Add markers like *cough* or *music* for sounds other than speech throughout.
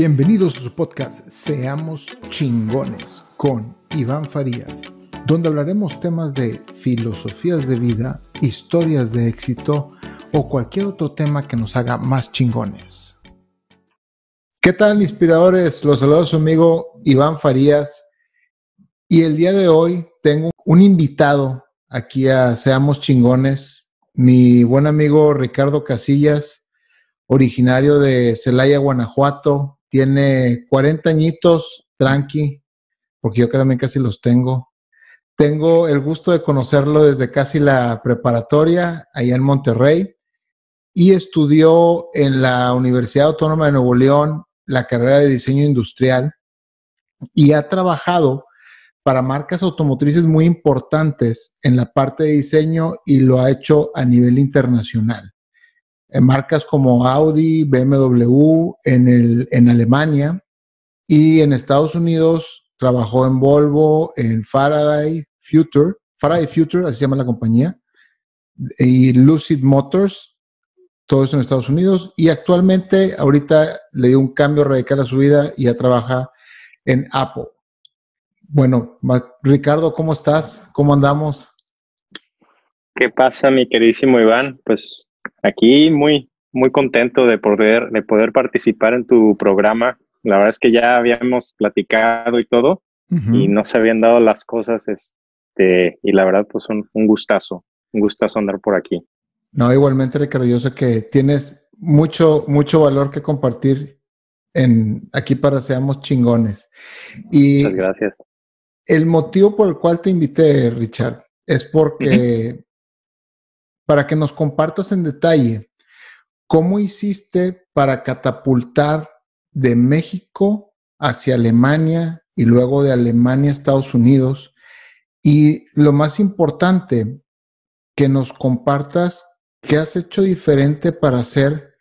Bienvenidos a su podcast Seamos chingones con Iván Farías, donde hablaremos temas de filosofías de vida, historias de éxito o cualquier otro tema que nos haga más chingones. ¿Qué tal, inspiradores? Los saludo a su amigo Iván Farías. Y el día de hoy tengo un invitado aquí a Seamos Chingones, mi buen amigo Ricardo Casillas, originario de Celaya, Guanajuato, tiene 40 añitos, tranqui, porque yo también casi los tengo. Tengo el gusto de conocerlo desde casi la preparatoria, allá en Monterrey, y estudió en la Universidad Autónoma de Nuevo León la carrera de diseño industrial y ha trabajado para marcas automotrices muy importantes en la parte de diseño y lo ha hecho a nivel internacional en marcas como Audi, BMW, en, el, en Alemania y en Estados Unidos trabajó en Volvo, en Faraday Future, Faraday Future, así se llama la compañía, y Lucid Motors, todo esto en Estados Unidos, y actualmente ahorita le dio un cambio radical a su vida y ya trabaja en Apple. Bueno, Ricardo, ¿cómo estás? ¿Cómo andamos? ¿Qué pasa, mi queridísimo Iván? Pues Aquí muy, muy contento de poder, de poder participar en tu programa. La verdad es que ya habíamos platicado y todo y no se habían dado las cosas, este, y la verdad, pues un, un gustazo, un gustazo andar por aquí. No, igualmente, Ricardo, yo sé que tienes mucho, mucho valor que compartir en aquí para seamos chingones. Y Muchas gracias. El motivo por el cual te invité, Richard, es porque para que nos compartas en detalle cómo hiciste para catapultar de México hacia Alemania y luego de Alemania a Estados Unidos. Y lo más importante, que nos compartas qué has hecho diferente para ser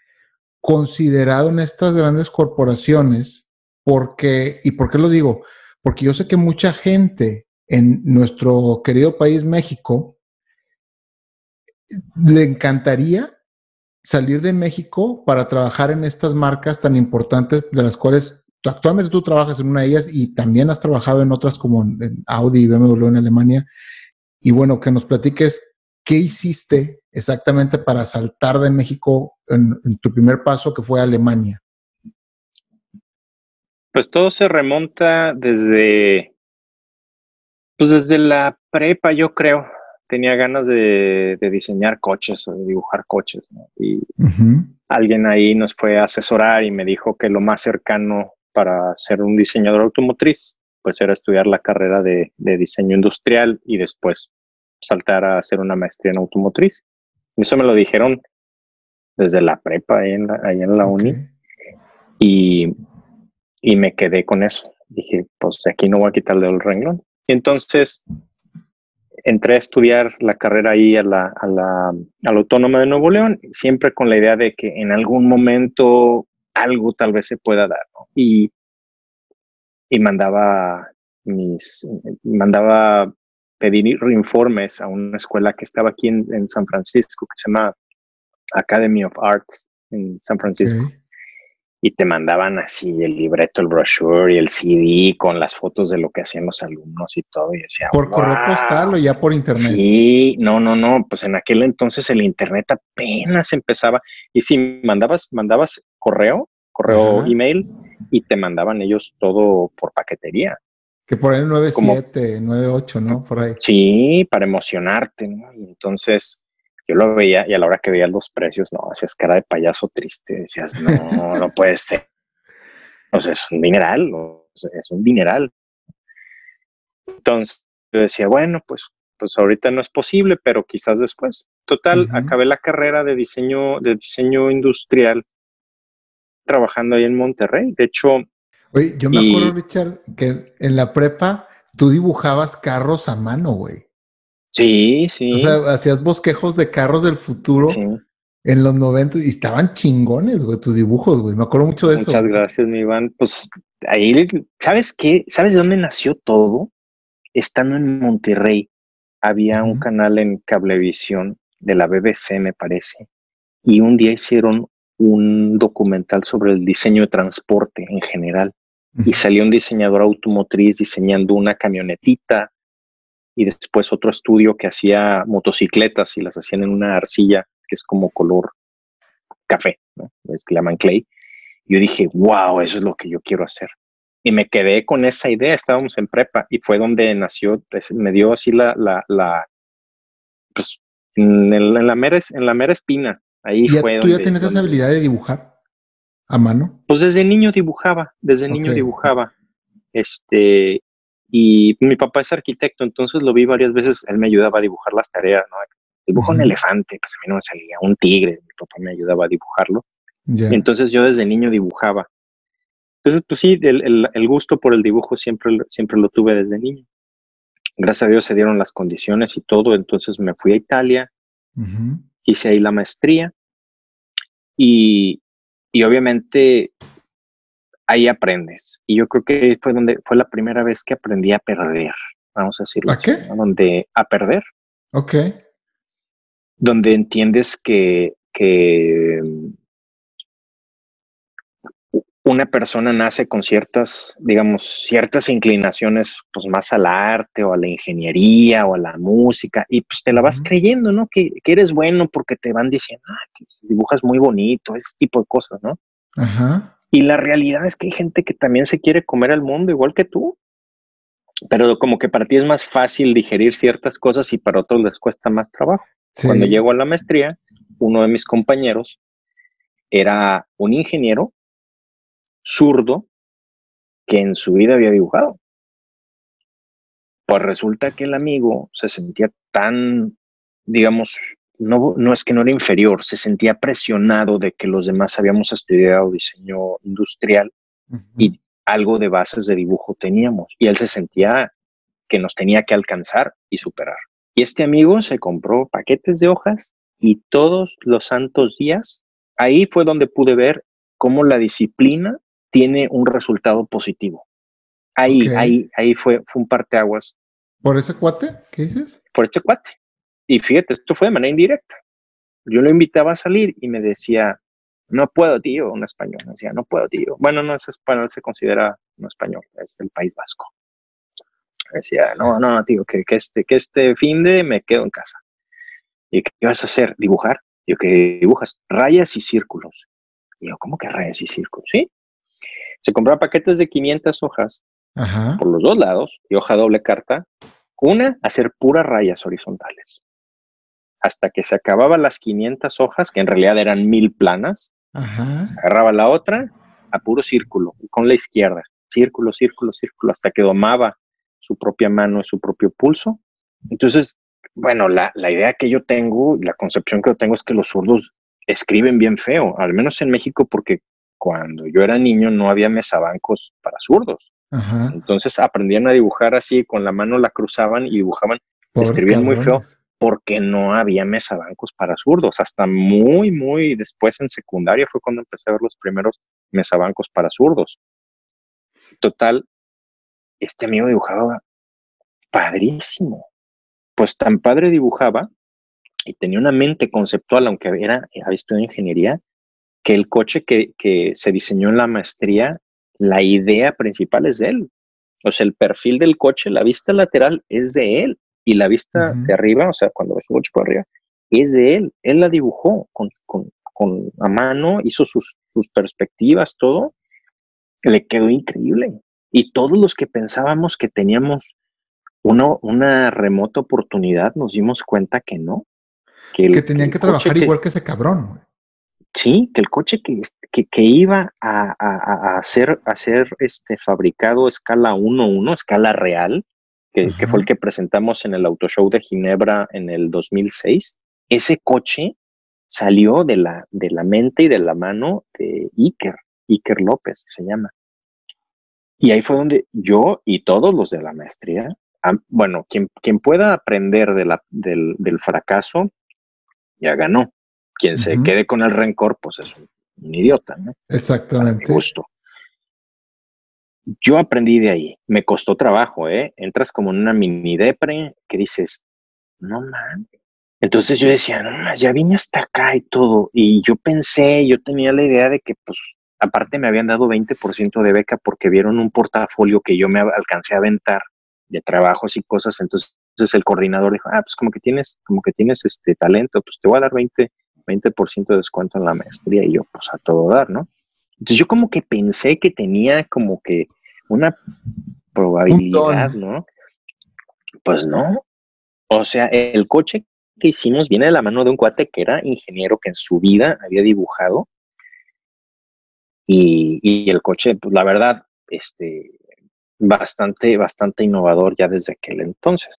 considerado en estas grandes corporaciones. Porque, ¿y por qué lo digo? Porque yo sé que mucha gente en nuestro querido país México le encantaría salir de México para trabajar en estas marcas tan importantes de las cuales actualmente tú trabajas en una de ellas y también has trabajado en otras como en Audi y BMW en Alemania. Y bueno, que nos platiques qué hiciste exactamente para saltar de México en, en tu primer paso que fue a Alemania. Pues todo se remonta desde, pues desde la prepa, yo creo tenía ganas de, diseñar coches o de dibujar coches. Y alguien ahí nos fue a asesorar y me dijo que lo más cercano para ser un diseñador automotriz, pues era estudiar la carrera de, diseño industrial y después saltar a hacer una maestría en automotriz. Eso me lo dijeron desde la prepa ahí en la, en la uni. Y, y me quedé con eso. Dije, pues de aquí no voy a quitarle el renglón. Y entonces entré a estudiar la carrera ahí a la, a la, Autónoma de Nuevo León, siempre con la idea de que en algún momento algo tal vez se pueda dar, Y, y mandaba mis, mandaba pedir informes a una escuela que estaba aquí en, San Francisco, que se llama Academy of Arts en San Francisco y te mandaban así el libreto, el brochure y el CD con las fotos de lo que hacían los alumnos y todo. Y decía, ¿Por correo postal o ya por internet? Sí, no, no, no. Pues en aquel entonces el internet apenas empezaba. Y si mandabas, mandabas correo, correo email, y te mandaban ellos todo por paquetería. Que por ahí 97, 98, ¿no? Por ahí. Sí, para emocionarte, ¿no? Y entonces yo lo veía y a la hora que veías los precios, no, hacías cara de payaso triste, decías, no, no puede ser. O sea, es un dineral, es un dineral. Entonces yo decía, bueno, pues, pues ahorita no es posible, pero quizás después. Total, acabé la carrera de diseño, de diseño industrial trabajando ahí en Monterrey. De hecho. Oye, yo me acuerdo, Richard, que en la prepa tú dibujabas carros a mano, güey. Sí, sí. O sea, hacías bosquejos de carros del futuro en los 90 y estaban chingones, güey, tus dibujos, güey. Me acuerdo mucho de eso. Muchas gracias, mi Iván. Pues ahí, ¿sabes qué? ¿Sabes de dónde nació todo? Estando en Monterrey, había un canal en Cablevisión de la BBC, me parece, y un día hicieron un documental sobre el diseño de transporte en general. Y salió un diseñador automotriz diseñando una camionetita y después otro estudio que hacía motocicletas y las hacían en una arcilla que es como color café, ¿no? es que llaman clay. Y yo dije, wow, eso es lo que yo quiero hacer. Y me quedé con esa idea, estábamos en prepa y fue donde nació, pues, me dio así la, la, la pues en, la mera, en la mera espina. Ahí fue ¿Tú ya tienes esa habilidad de dibujar a mano? Pues desde niño dibujaba, desde niño dibujaba. Este, y mi papá es arquitecto, entonces lo vi varias veces, él me ayudaba a dibujar las tareas, ¿no? Dibujo un elefante, pues a mí no me salía, un tigre, mi papá me ayudaba a dibujarlo. entonces yo desde niño dibujaba. Entonces, pues sí, el, el, gusto por el dibujo siempre, siempre lo tuve desde niño. Gracias a Dios se dieron las condiciones y todo, entonces me fui a Italia, hice ahí la maestría y, y obviamente ahí aprendes. Y yo creo que fue donde fue la primera vez que aprendí a perder, vamos a decirlo. ¿A qué? Donde a perder. Ok. Donde entiendes que, que una persona nace con ciertas, digamos, ciertas inclinaciones, pues más al arte o a la ingeniería o a la música, y pues te la vas creyendo, ¿no? Que, que, eres bueno porque te van diciendo, ah, que dibujas muy bonito, ese tipo de cosas, ¿no? Ajá. Y la realidad es que hay gente que también se quiere comer al mundo igual que tú, pero como que para ti es más fácil digerir ciertas cosas y para otros les cuesta más trabajo. Cuando llego a la maestría, uno de mis compañeros era un ingeniero zurdo que en su vida había dibujado. Pues resulta que el amigo se sentía tan, digamos, no, no es que no era inferior, se sentía presionado de que los demás habíamos estudiado diseño industrial y algo de bases de dibujo teníamos. Y él se sentía que nos tenía que alcanzar y superar. Y este amigo se compró paquetes de hojas y todos los santos días, ahí fue donde pude ver cómo la disciplina tiene un resultado positivo. Ahí, ahí, ahí fue, fue un parteaguas. ¿Por ese cuate? ¿Qué dices? Por este cuate. Y fíjate, esto fue de manera indirecta. Yo lo invitaba a salir y me decía, no puedo, tío, un español. Me decía, no puedo, tío. Bueno, no es español, se considera no español, es del País Vasco. Me decía, no, no, tío, que, que, este, que este fin de me quedo en casa. ¿Y qué vas a hacer? ¿Dibujar? Yo, que dibujas? Rayas y círculos. Y yo, ¿cómo que rayas y círculos? Sí. Se compraba paquetes de 500 hojas por los dos lados y hoja doble carta. Una, hacer puras rayas horizontales hasta que se acababan las 500 hojas, que en realidad eran mil planas, agarraba la otra a puro círculo, con la izquierda, círculo, círculo, círculo, hasta que domaba su propia mano y su propio pulso. Entonces, bueno, la, la idea que yo tengo, la concepción que yo tengo es que los zurdos escriben bien feo, al menos en México, porque cuando yo era niño no había mesabancos para zurdos. Entonces aprendían a dibujar así, con la mano la cruzaban y dibujaban, escribían muy feo porque no había mesabancos para zurdos. Hasta muy, muy después en secundaria fue cuando empecé a ver los primeros mesabancos para zurdos. Total, este amigo dibujaba padrísimo. Pues tan padre dibujaba y tenía una mente conceptual, aunque había estudiado ingeniería, que el coche que, que se diseñó en la maestría, la idea principal es de él. O sea, el perfil del coche, la vista lateral es de él y la vista de arriba, o sea, cuando ves un coche por arriba, es de él. Él la dibujó con, con, con a mano, hizo sus, sus perspectivas, todo. Le quedó increíble. Y todos los que pensábamos que teníamos uno, una remota oportunidad, nos dimos cuenta que no. Que, tenían que, trabajar igual que ese cabrón. Sí, que el coche que, que, que iba a, a, a, hacer, a ser este, fabricado escala 1-1, escala real, que, fue el que presentamos en el Auto Show de Ginebra en el 2006, ese coche salió de la, de la mente y de la mano de Iker, Iker López se llama. Y ahí fue donde yo y todos los de la maestría, bueno, quien, quien pueda aprender de la, del, del, fracaso, ya ganó. Quien se quede con el rencor, pues es un, idiota, ¿no? Exactamente. Justo yo aprendí de ahí. Me costó trabajo, ¿eh? Entras como en una mini depre que dices, no mames, Entonces yo decía, no, ya vine hasta acá y todo. Y yo pensé, yo tenía la idea de que, pues, aparte me habían dado 20% de beca porque vieron un portafolio que yo me alcancé a aventar de trabajos y cosas. Entonces el coordinador dijo, ah, pues como que tienes, como que tienes este talento, pues te voy a dar 20, 20% de descuento en la maestría. Y yo, pues a todo dar, ¿no? Entonces yo como que pensé que tenía como que una probabilidad, ¿no? Pues no. O sea, el coche que hicimos viene de la mano de un cuate que era ingeniero que en su vida había dibujado. Y, el coche, pues la verdad, este, bastante, bastante innovador ya desde aquel entonces.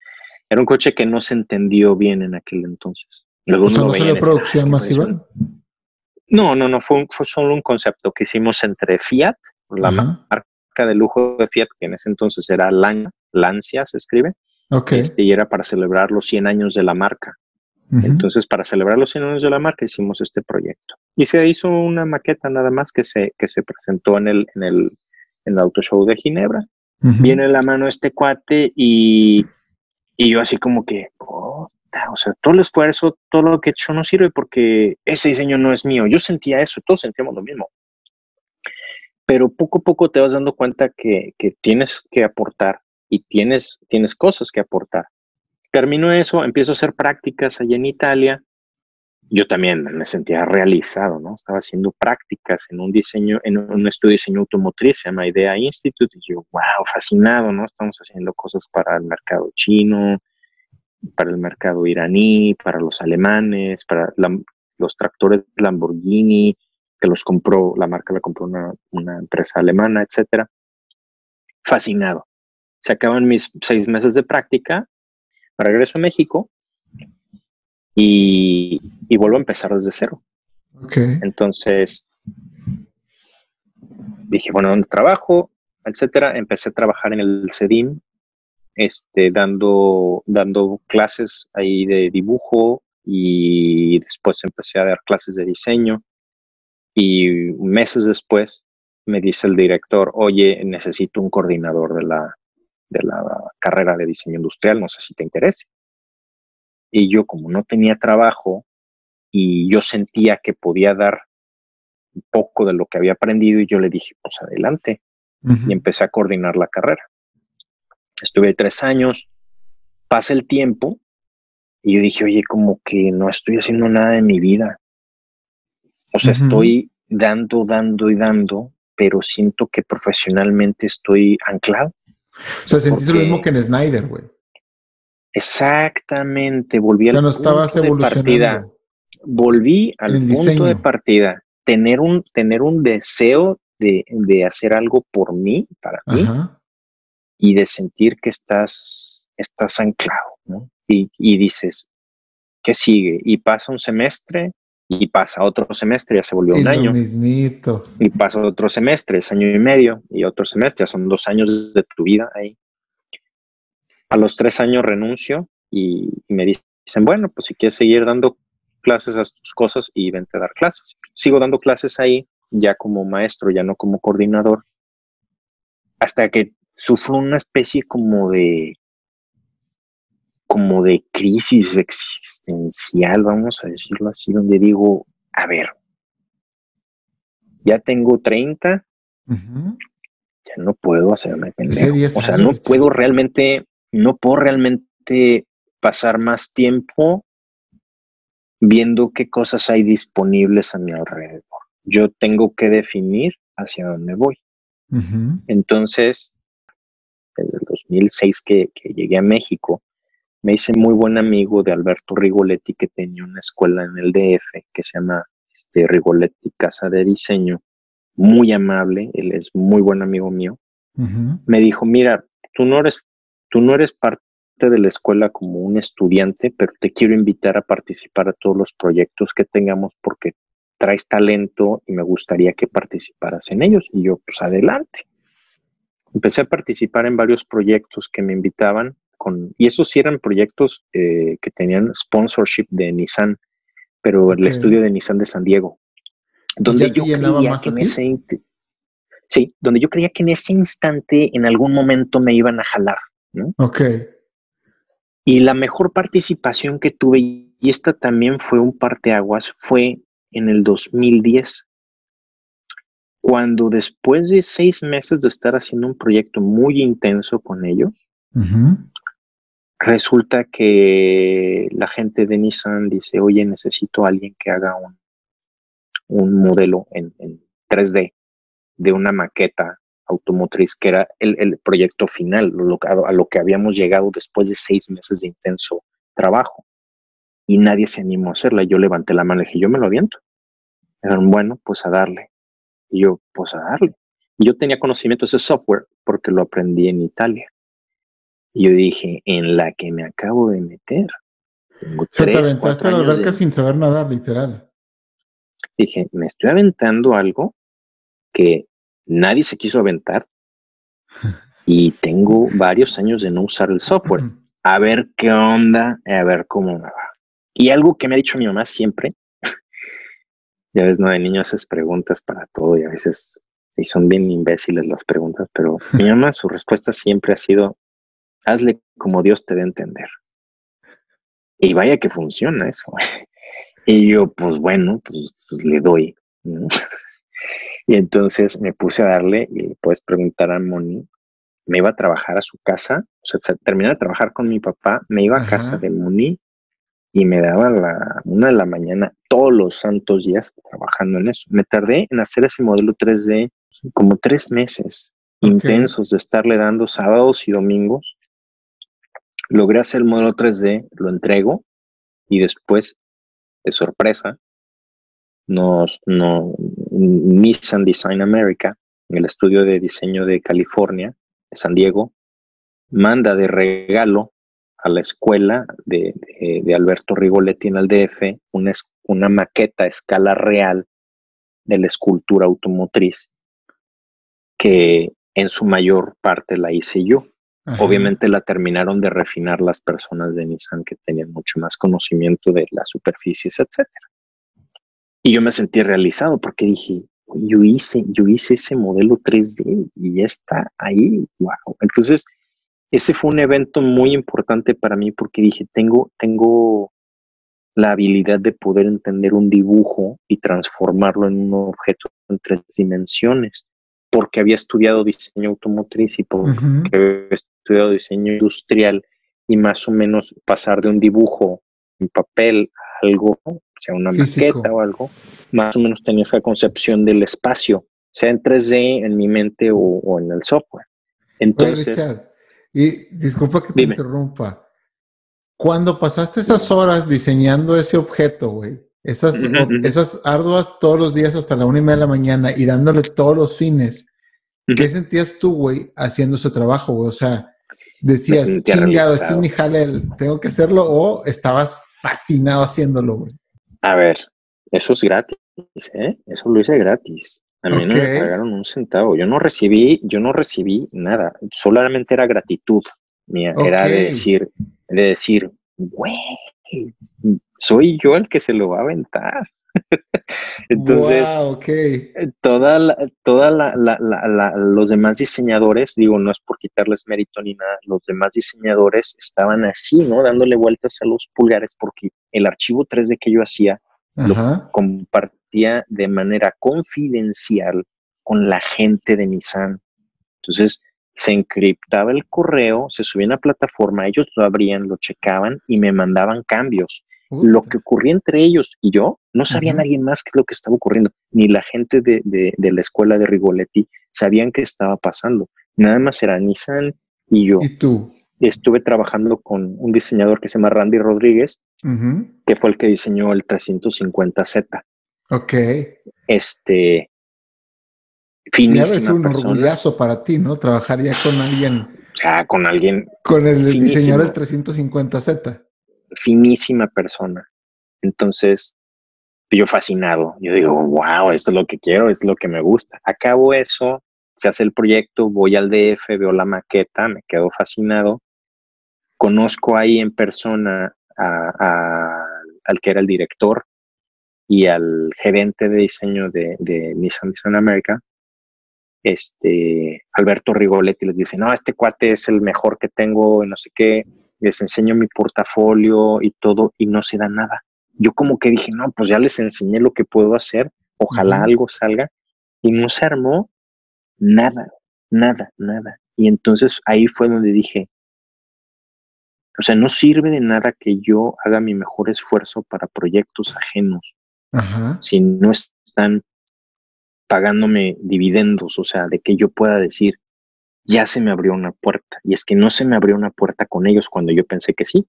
Era un coche que no se entendió bien en aquel entonces. Luego o ¿no fue producción masiva? No, no, no, fue, fue solo un concepto que hicimos entre Fiat, la marca de lujo de Fiat, que en ese entonces era Lancia, se escribe, okay. Este, y era para celebrar los 100 años de la marca. Entonces, para celebrar los 100 años de la marca, hicimos este proyecto. Y se hizo una maqueta nada más que se, que se presentó en el, en el, en el Auto Show de Ginebra. Viene la mano este cuate y, y yo así como que, o sea, todo el esfuerzo, todo lo que he hecho no sirve porque ese diseño no es mío. Yo sentía eso, todos sentíamos lo mismo. Pero poco a poco te vas dando cuenta que, que tienes que aportar y tienes, tienes cosas que aportar. Termino eso, empiezo a hacer prácticas allá en Italia. Yo también me sentía realizado, ¿no? Estaba haciendo prácticas en un diseño, en un estudio de diseño automotriz, se llama Idea Institute, y yo, wow, fascinado, ¿no? Estamos haciendo cosas para el mercado chino, para el mercado iraní, para los alemanes, para los tractores Lamborghini, que los compró, la marca la compró una, una empresa alemana, etcétera. Fascinado. Se acaban mis seis meses de práctica regreso a México y, vuelvo a empezar desde cero. Entonces, dije, bueno, ¿dónde trabajo? Etcétera. Empecé a trabajar en el CEDIM, este, dando, dando clases ahí de dibujo y después empecé a dar clases de diseño. Y meses después me dice el director, oye, necesito un coordinador de la, de la carrera de diseño industrial, no sé si te interese. Y yo como no tenía trabajo y yo sentía que podía dar un poco de lo que había aprendido y yo le dije, pues adelante. Y empecé a coordinar la carrera. Estuve tres años, pasa el tiempo y yo dije, oye, como que no estoy haciendo nada de mi vida. O sea, estoy dando, dando y dando, pero siento que profesionalmente estoy anclado. O sea, sentiste lo mismo que en Snyder, güey. Exactamente, volví al no punto de partida. Volví al punto de partida. Tener un, tener un deseo de, hacer algo por mí, para mí, y de sentir que estás, estás anclado, ¿no? Y, y dices, ¿qué sigue? Y pasa un semestre, y pasa otro semestre, ya se volvió un año. Y pasa otro semestre, es año y medio, y otro semestre, ya son dos años de tu vida ahí. A los tres años renuncio y, me dicen, bueno, pues si quieres seguir dando clases a tus cosas y vente a dar clases. Sigo dando clases ahí, ya como maestro, ya no como coordinador, hasta que sufro una especie como de como de crisis existencial, vamos a decirlo así, donde digo, a ver, ya tengo 30, ya no puedo hacerme pendejo. O sea, no puedo realmente, no puedo realmente pasar más tiempo viendo qué cosas hay disponibles a mi alrededor. Yo tengo que definir hacia dónde voy. Entonces, desde el 2006 que, que llegué a México, me hice muy buen amigo de Alberto Rigoletti, que tenía una escuela en el DF que se llama este, Rigoletti Casa de Diseño. Muy amable, él es muy buen amigo mío. Me dijo, mira, tú no, eres, tú no eres parte de la escuela como un estudiante, pero te quiero invitar a participar a todos los proyectos que tengamos porque traes talento y me gustaría que participaras en ellos. Y yo, pues adelante. Empecé a participar en varios proyectos que me invitaban y esos sí eran proyectos eh, que tenían sponsorship de Nissan, pero el estudio de Nissan de San Diego, donde yo creía que en ese sí, donde yo creía que en ese instante en algún momento me iban a jalar, ¿no? Ok. Y la mejor participación que tuve, y esta también fue un parteaguas, fue en el 2010, cuando después de seis meses de estar haciendo un proyecto muy intenso con ellos, resulta que la gente de Nissan dice, oye, necesito a alguien que haga un, un modelo en, 3D de una maqueta automotriz, que era el, proyecto final, lo, a lo que habíamos llegado después de seis meses de intenso trabajo. Y nadie se animó a hacerla. Yo levanté la mano y dije, yo me lo aviento. Dijeron, bueno, pues a darle. Y yo, pues a darle. Yo tenía conocimiento de ese software porque lo aprendí en Italia. Y yo dije, en la que me acabo de meter. Tengo te aventaste a la alberca sin saber nadar, literal. Dije, me estoy aventando algo que nadie se quiso aventar *laughs* y tengo varios años de no usar el software. A ver qué onda, a ver cómo me va. Y algo que me ha dicho mi mamá siempre, *laughs* ya ves, no, de niño haces preguntas para todo y a veces y son bien imbéciles las preguntas, pero mi *laughs* mamá su respuesta siempre ha sido, hazle como Dios te dé a entender. Y vaya que funciona eso. *laughs* Y yo, pues bueno, pues, pues le doy. *laughs* y entonces me puse a darle, y puedes preguntar a Moni, me iba a trabajar a su casa, o sea, terminé de trabajar con mi papá, me iba a casa de Moni y me daba la una de la mañana todos los santos días trabajando en eso. Me tardé en hacer ese modelo 3D como tres meses intensos de estarle dando sábados y domingos. Logré hacer el modelo 3D, lo entrego y después, de sorpresa, nos, no, Nissan Design America, en el estudio de diseño de California, de San Diego, manda de regalo a la escuela de, Alberto Rigoletti en el DF una, una maqueta a escala real de la escultura automotriz que en su mayor parte la hice yo. Obviamente la terminaron de refinar las personas de Nissan que tenían mucho más conocimiento de las superficies, etcétera. Y yo me sentí realizado porque dije, yo hice, yo hice ese modelo 3D y ya está ahí. Wow. Entonces, ese fue un evento muy importante para mí porque dije, tengo, tengo la habilidad de poder entender un dibujo y transformarlo en un objeto en tres dimensiones, porque había estudiado diseño automotriz y porque había estudiado diseño industrial y más o menos pasar de un dibujo en papel a algo, sea una maqueta o algo, más o menos tenía esa concepción del espacio, sea en 3D, en mi mente o, en el software. Entonces... Y disculpa que te interrumpa. Cuando pasaste esas horas diseñando ese objeto, güey, esas, esas arduas todos los días hasta la una y media de la mañana y dándole todos los fines, ¿qué sentías tú, güey, haciendo ese trabajo, güey? O sea, decías, chingado, este es mi jale, tengo que hacerlo, o estabas fascinado haciéndolo, güey. A ver, eso es gratis, ¿eh? Eso lo hice gratis. A mí no me pagaron un centavo. Yo no recibí, yo no recibí nada. Solamente era gratitud mía. Era de decir, de decir, güey, soy yo el que se lo va a aventar. *laughs* Entonces, eh, toda la, toda la, la, los demás diseñadores, digo, no es por quitarles mérito ni nada, los demás diseñadores estaban así, ¿no? Dándole vueltas a los pulgares porque el archivo 3D que yo hacía lo compartía de manera confidencial con la gente de Nissan. Entonces, se encriptaba el correo, se subía a la plataforma, ellos lo abrían, lo checaban y me mandaban cambios. Lo que ocurría entre ellos y yo, no sabía nadie más qué es lo que estaba ocurriendo, ni la gente de, la escuela de Rigoletti sabían qué estaba pasando. Nada más era Nissan y yo. ¿Y tú? Estuve trabajando con un diseñador que se llama Randy Rodríguez, que fue el que diseñó el 350Z. Ok. Este. Finísima ya es un orgullazo para ti, ¿no? Trabajar ya con alguien. Ya, con alguien. Con el diseñador del 350Z. Finísima persona. Entonces, yo fascinado. Yo digo, wow, esto es lo que quiero, es lo que me gusta. Acabo eso, se hace el proyecto, voy al DF, veo la maqueta, me quedo fascinado. Conozco ahí en persona al que era el director y al gerente de diseño de, Nissan Design America, este, Alberto Rigoletti, les dice, no, este cuate es el mejor que tengo, no sé qué, les enseño mi portafolio y todo y no se da nada. Yo como que dije, no, pues ya les enseñé lo que puedo hacer, ojalá algo salga y no se armó nada, nada, nada. Y entonces ahí fue donde dije, o sea, no sirve de nada que yo haga mi mejor esfuerzo para proyectos ajenos si no están pagándome dividendos, o sea, de que yo pueda decir, ya se me abrió una puerta. Y es que no se me abrió una puerta con ellos cuando yo pensé que sí.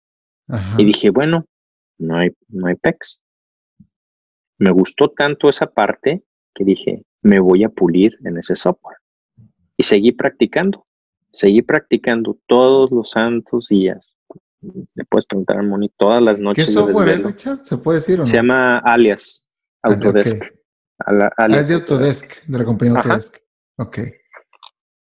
Y dije, bueno, no hay, no hay PEX. Me gustó tanto esa parte que dije, me voy a pulir en ese software. Y seguí practicando, seguí practicando todos los santos días. Le puedes preguntar a Moni todas las noches. ¿Qué software es, Richard? ¿Se puede decir o no? Se llama Alias, Autodesk. Ah, es de Autodesk, de la compañía Autodesk. Ok.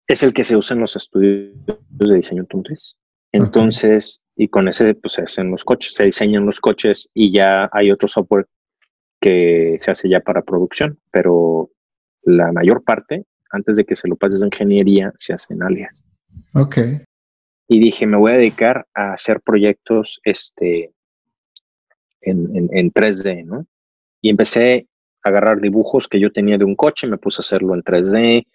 Es el que se usa en los estudios de diseño automotriz. Entonces, y con ese, pues se hacen los coches, se diseñan los coches y ya hay otro software que se hace ya para producción, pero la mayor parte, antes de que se lo pases a ingeniería, se hace en alias. Ok. Y dije, me voy a dedicar a hacer proyectos este, en, en, en 3D, ¿no? Y empecé agarrar dibujos que yo tenía de un coche, me puse a hacerlo en 3D.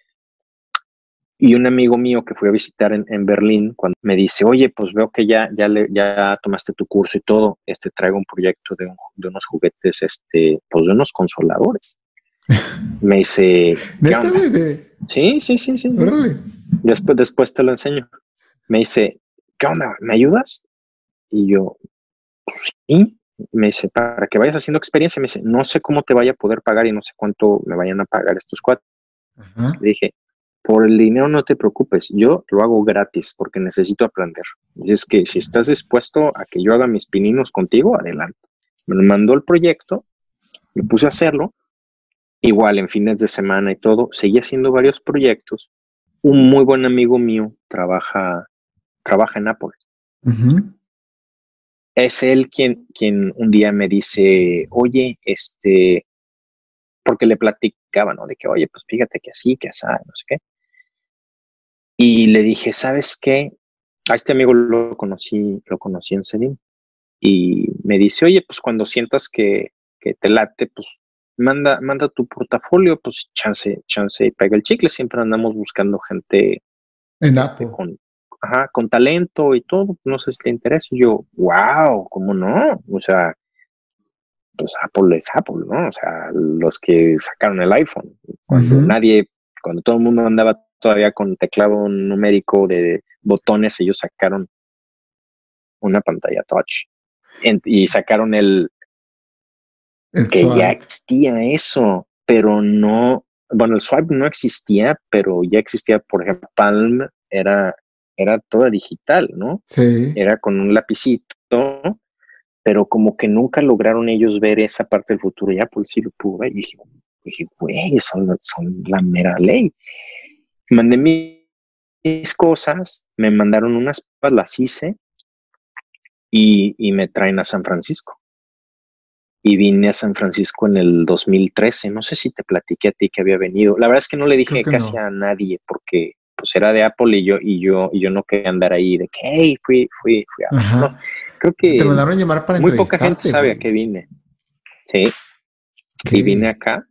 Y un amigo mío que fui a visitar en, Berlín, cuando me dice, oye, pues veo que ya, ya, le, ya tomaste tu curso y todo, este traigo un proyecto de, de unos juguetes, este, pues de unos consoladores. *laughs* me dice, Sí, sí, sí, sí. Después, después te lo enseño. Me dice, ¿qué onda? ¿Me ayudas? Y yo, pues sí me dice, para que vayas haciendo experiencia, me dice, no sé cómo te vaya a poder pagar y no sé cuánto me vayan a pagar estos cuatro. Le dije, por el dinero no te preocupes, yo lo hago gratis porque necesito aprender. Y es que si estás dispuesto a que yo haga mis pininos contigo, adelante. Me mandó el proyecto, me puse a hacerlo, igual en fines de semana y todo, seguí haciendo varios proyectos. Un muy buen amigo mío trabaja, trabaja en Apple es él quien, quien un día me dice, oye, este, porque le platicaba, ¿no? De que, oye, pues fíjate que así, que así, no sé qué. Y le dije, ¿sabes qué? A este amigo lo conocí, lo conocí en Sedim. Y me dice, oye, pues cuando sientas que, que te late, pues manda, manda tu portafolio, pues chance, chance y pega el chicle. Siempre andamos buscando gente en este, con, ajá, con talento y todo, no sé si te interesa. Y yo, wow, ¿cómo no? O sea, pues Apple es Apple, ¿no? O sea, los que sacaron el iPhone, cuando nadie, cuando todo el mundo andaba todavía con teclado numérico de botones, ellos sacaron una pantalla touch y sacaron el, que ya existía eso, pero no, bueno, el swipe no existía, pero ya existía, por ejemplo, Palm era era toda digital, ¿no? Sí. Era con un lapicito, pero como que nunca lograron ellos ver esa parte del futuro. Ya pues sí lo pudo ver. Y dije, dije güey, son, son la mera ley. Mandé mis cosas, me mandaron unas, las hice y, y me traen a San Francisco. Y vine a San Francisco en el 2013. No sé si te platiqué a ti que había venido. La verdad es que no le dije casi a nadie porque pues era de Apple y yo, y yo, y yo no quería andar ahí de que, hey, fui, fui, fui a creo que te mandaron llamar para muy poca gente sabe a qué vine. Sí. Y vine acá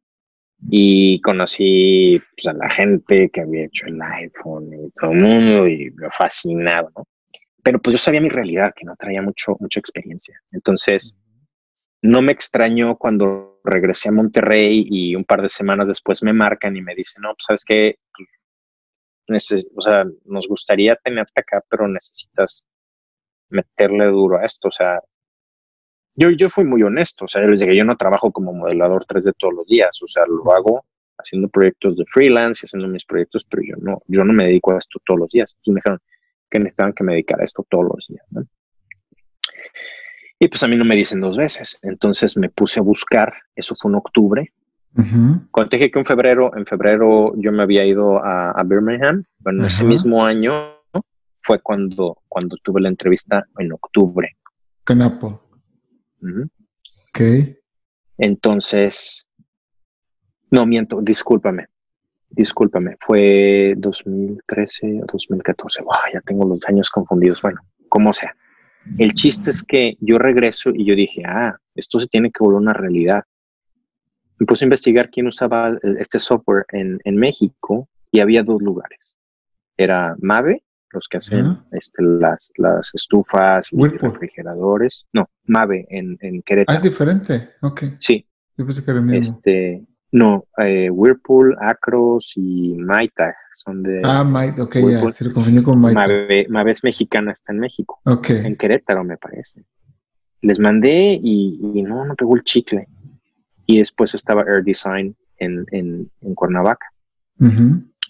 y conocí pues, a la gente que había hecho el iPhone y todo el mundo y me fascinaba, ¿no? Pero pues yo sabía mi realidad, que no traía mucho, mucha experiencia. Entonces, no me extrañó cuando regresé a Monterrey y un par de semanas después me marcan y me dicen, no, pues sabes que pues, o sea, nos gustaría tenerte acá, pero necesitas meterle duro a esto. O sea, yo, yo fui muy honesto. O sea, yo les dije, yo no trabajo como modelador 3D todos los días. O sea, lo hago haciendo proyectos de freelance y haciendo mis proyectos, pero yo no, yo no me dedico a esto todos los días. Entonces me dijeron que necesitaban que me dedicara a esto todos los días. Y pues a mí no me dicen dos veces. Entonces me puse a buscar, eso fue en octubre, cuando te dije que en febrero, en febrero yo me había ido a, Birmingham, bueno, ese mismo año fue cuando, cuando tuve la entrevista en octubre. Con Apple. Ok. Entonces, no miento, discúlpame, discúlpame, fue 2013 o 2014, wow, ya tengo los años confundidos, bueno, como sea. El chiste es que yo regreso y yo dije, ah, esto se tiene que volver una realidad. Me puse a investigar quién usaba este software en, en México y había dos lugares. Era Mave, los que hacen este, las, las estufas y refrigeradores. No, Mave en, en Querétaro. Ah, es diferente. Ok. Sí. Yo pensé que era el mismo. Este, no, eh, Whirlpool, Acros y Maytag son de. Ah, Maytag, ok, ya, se lo confundí con Maytag. Mave, es mexicana, está en México. Ok. En Querétaro, me parece. Les mandé y, no, no pegó el chicle. Y después estaba Air Design en, en, en Cuernavaca.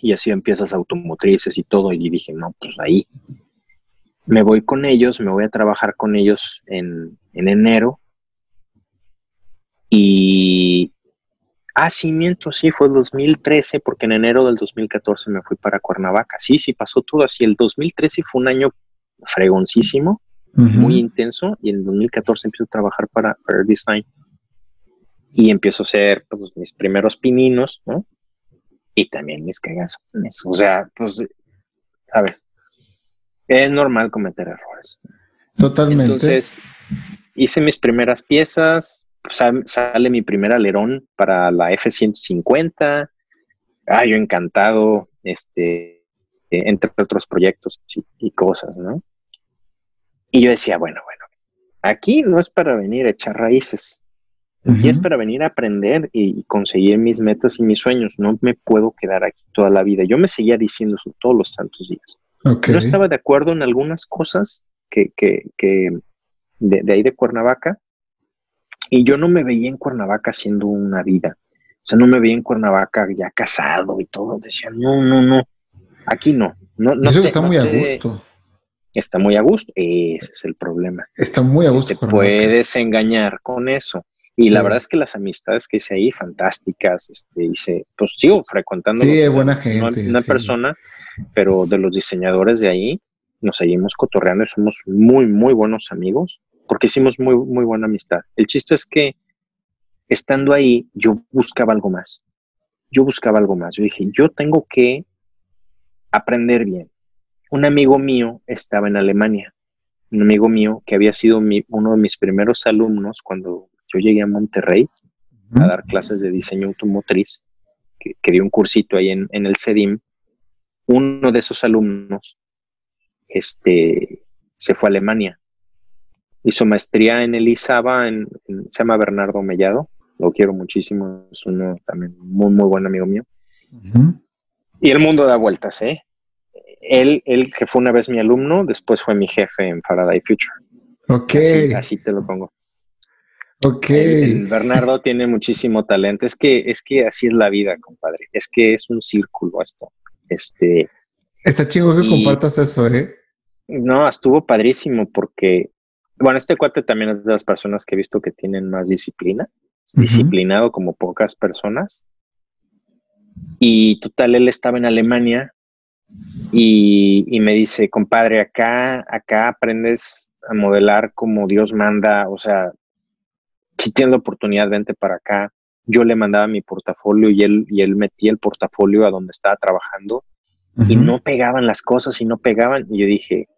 Y así empiezas automotrices y todo. Y dije, no, pues ahí. Me voy con ellos, me voy a trabajar con ellos en, en enero. Y, Ah, sí, miento, sí, fue el 2013, porque en enero del 2014 me fui para Cuernavaca. Sí, sí, pasó todo así. El 2013 fue un año fregoncísimo, muy intenso, y en el 2014 empiezo a trabajar para Fair Design. Y empiezo a hacer pues, mis primeros pininos, ¿no? Y también mis cagas. O sea, pues, sabes, es normal cometer errores. Totalmente. Entonces, hice mis primeras piezas, sale mi primer alerón para la F-150. Ah, yo encantado, este, entre otros proyectos y, cosas, ¿no? Y yo decía, bueno, bueno, aquí no es para venir a echar raíces. Aquí es para venir a aprender y, conseguir mis metas y mis sueños. No me puedo quedar aquí toda la vida. Yo me seguía diciendo eso todos los santos días. Yo estaba de acuerdo en algunas cosas que, que, que de, de, ahí de Cuernavaca, y yo no me veía en Cuernavaca haciendo una vida. O sea, no me veía en Cuernavaca ya casado y todo. Decía, no, no, no. Aquí no. no, no Eso está muy a gusto. Está muy a gusto. Ese es el problema. Está muy a gusto. Te puedes engañar con eso. Y la verdad es que las amistades que hice ahí, fantásticas, este, hice, pues sigo frecuentando. Sí, buena gente. una persona, pero de los diseñadores de ahí, nos seguimos cotorreando y somos muy, muy buenos amigos porque hicimos muy, muy buena amistad. El chiste es que estando ahí, yo buscaba algo más. Yo buscaba algo más. Yo dije, yo tengo que aprender bien. Un amigo mío estaba en Alemania. Un amigo mío que había sido uno de mis primeros alumnos cuando yo llegué a Monterrey a dar clases de diseño automotriz, que, dio un cursito ahí en, en el CEDIM. Uno de esos alumnos este, se fue a Alemania hizo maestría en el ISABA, en, se llama Bernardo Mellado, lo quiero muchísimo, es uno también muy, muy buen amigo mío. Y el mundo da vueltas, ¿eh? Él, él, que fue una vez mi alumno, después fue mi jefe en Faraday Future. Ok. Así, te lo pongo. Ok. Bernardo tiene muchísimo talento. Es que, es que así es la vida, compadre. Es que es un círculo esto. Este. Está chingo que compartas eso, ¿eh? No, estuvo padrísimo porque bueno, este cuate también es de las personas que he visto que tienen más disciplina, disciplinado como pocas personas. Y total, él estaba en Alemania y, me dice, compadre, acá, acá aprendes a modelar como Dios manda, o sea, si tienes la oportunidad, vente para acá. Yo le mandaba mi portafolio y él, y él metía el portafolio a donde estaba trabajando y no pegaban las cosas y no pegaban. Y yo dije,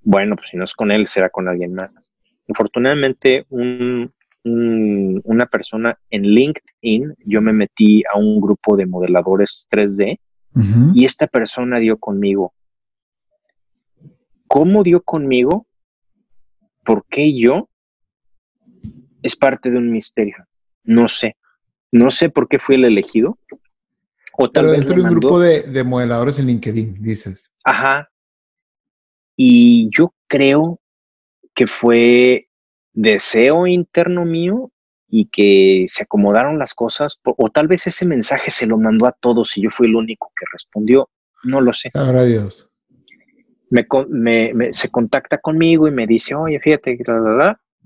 bueno, pues si no es con él, será con alguien más. Afortunadamente, una persona en LinkedIn, yo me metí a un grupo de modeladores 3D y esta persona dio conmigo. ¿Cómo dio conmigo? ¿Por qué yo? Es parte de un misterio. No sé. No sé por qué fui el elegido. O tal Pero dentro de un grupo de, de modeladores en LinkedIn, dices. Ajá, y yo creo que fue deseo interno mío y que se acomodaron las cosas, o tal vez ese mensaje se lo mandó a todos y yo fui el único que respondió, no lo sé. Ahora Dios. Me, se contacta conmigo y me dice, oye, fíjate,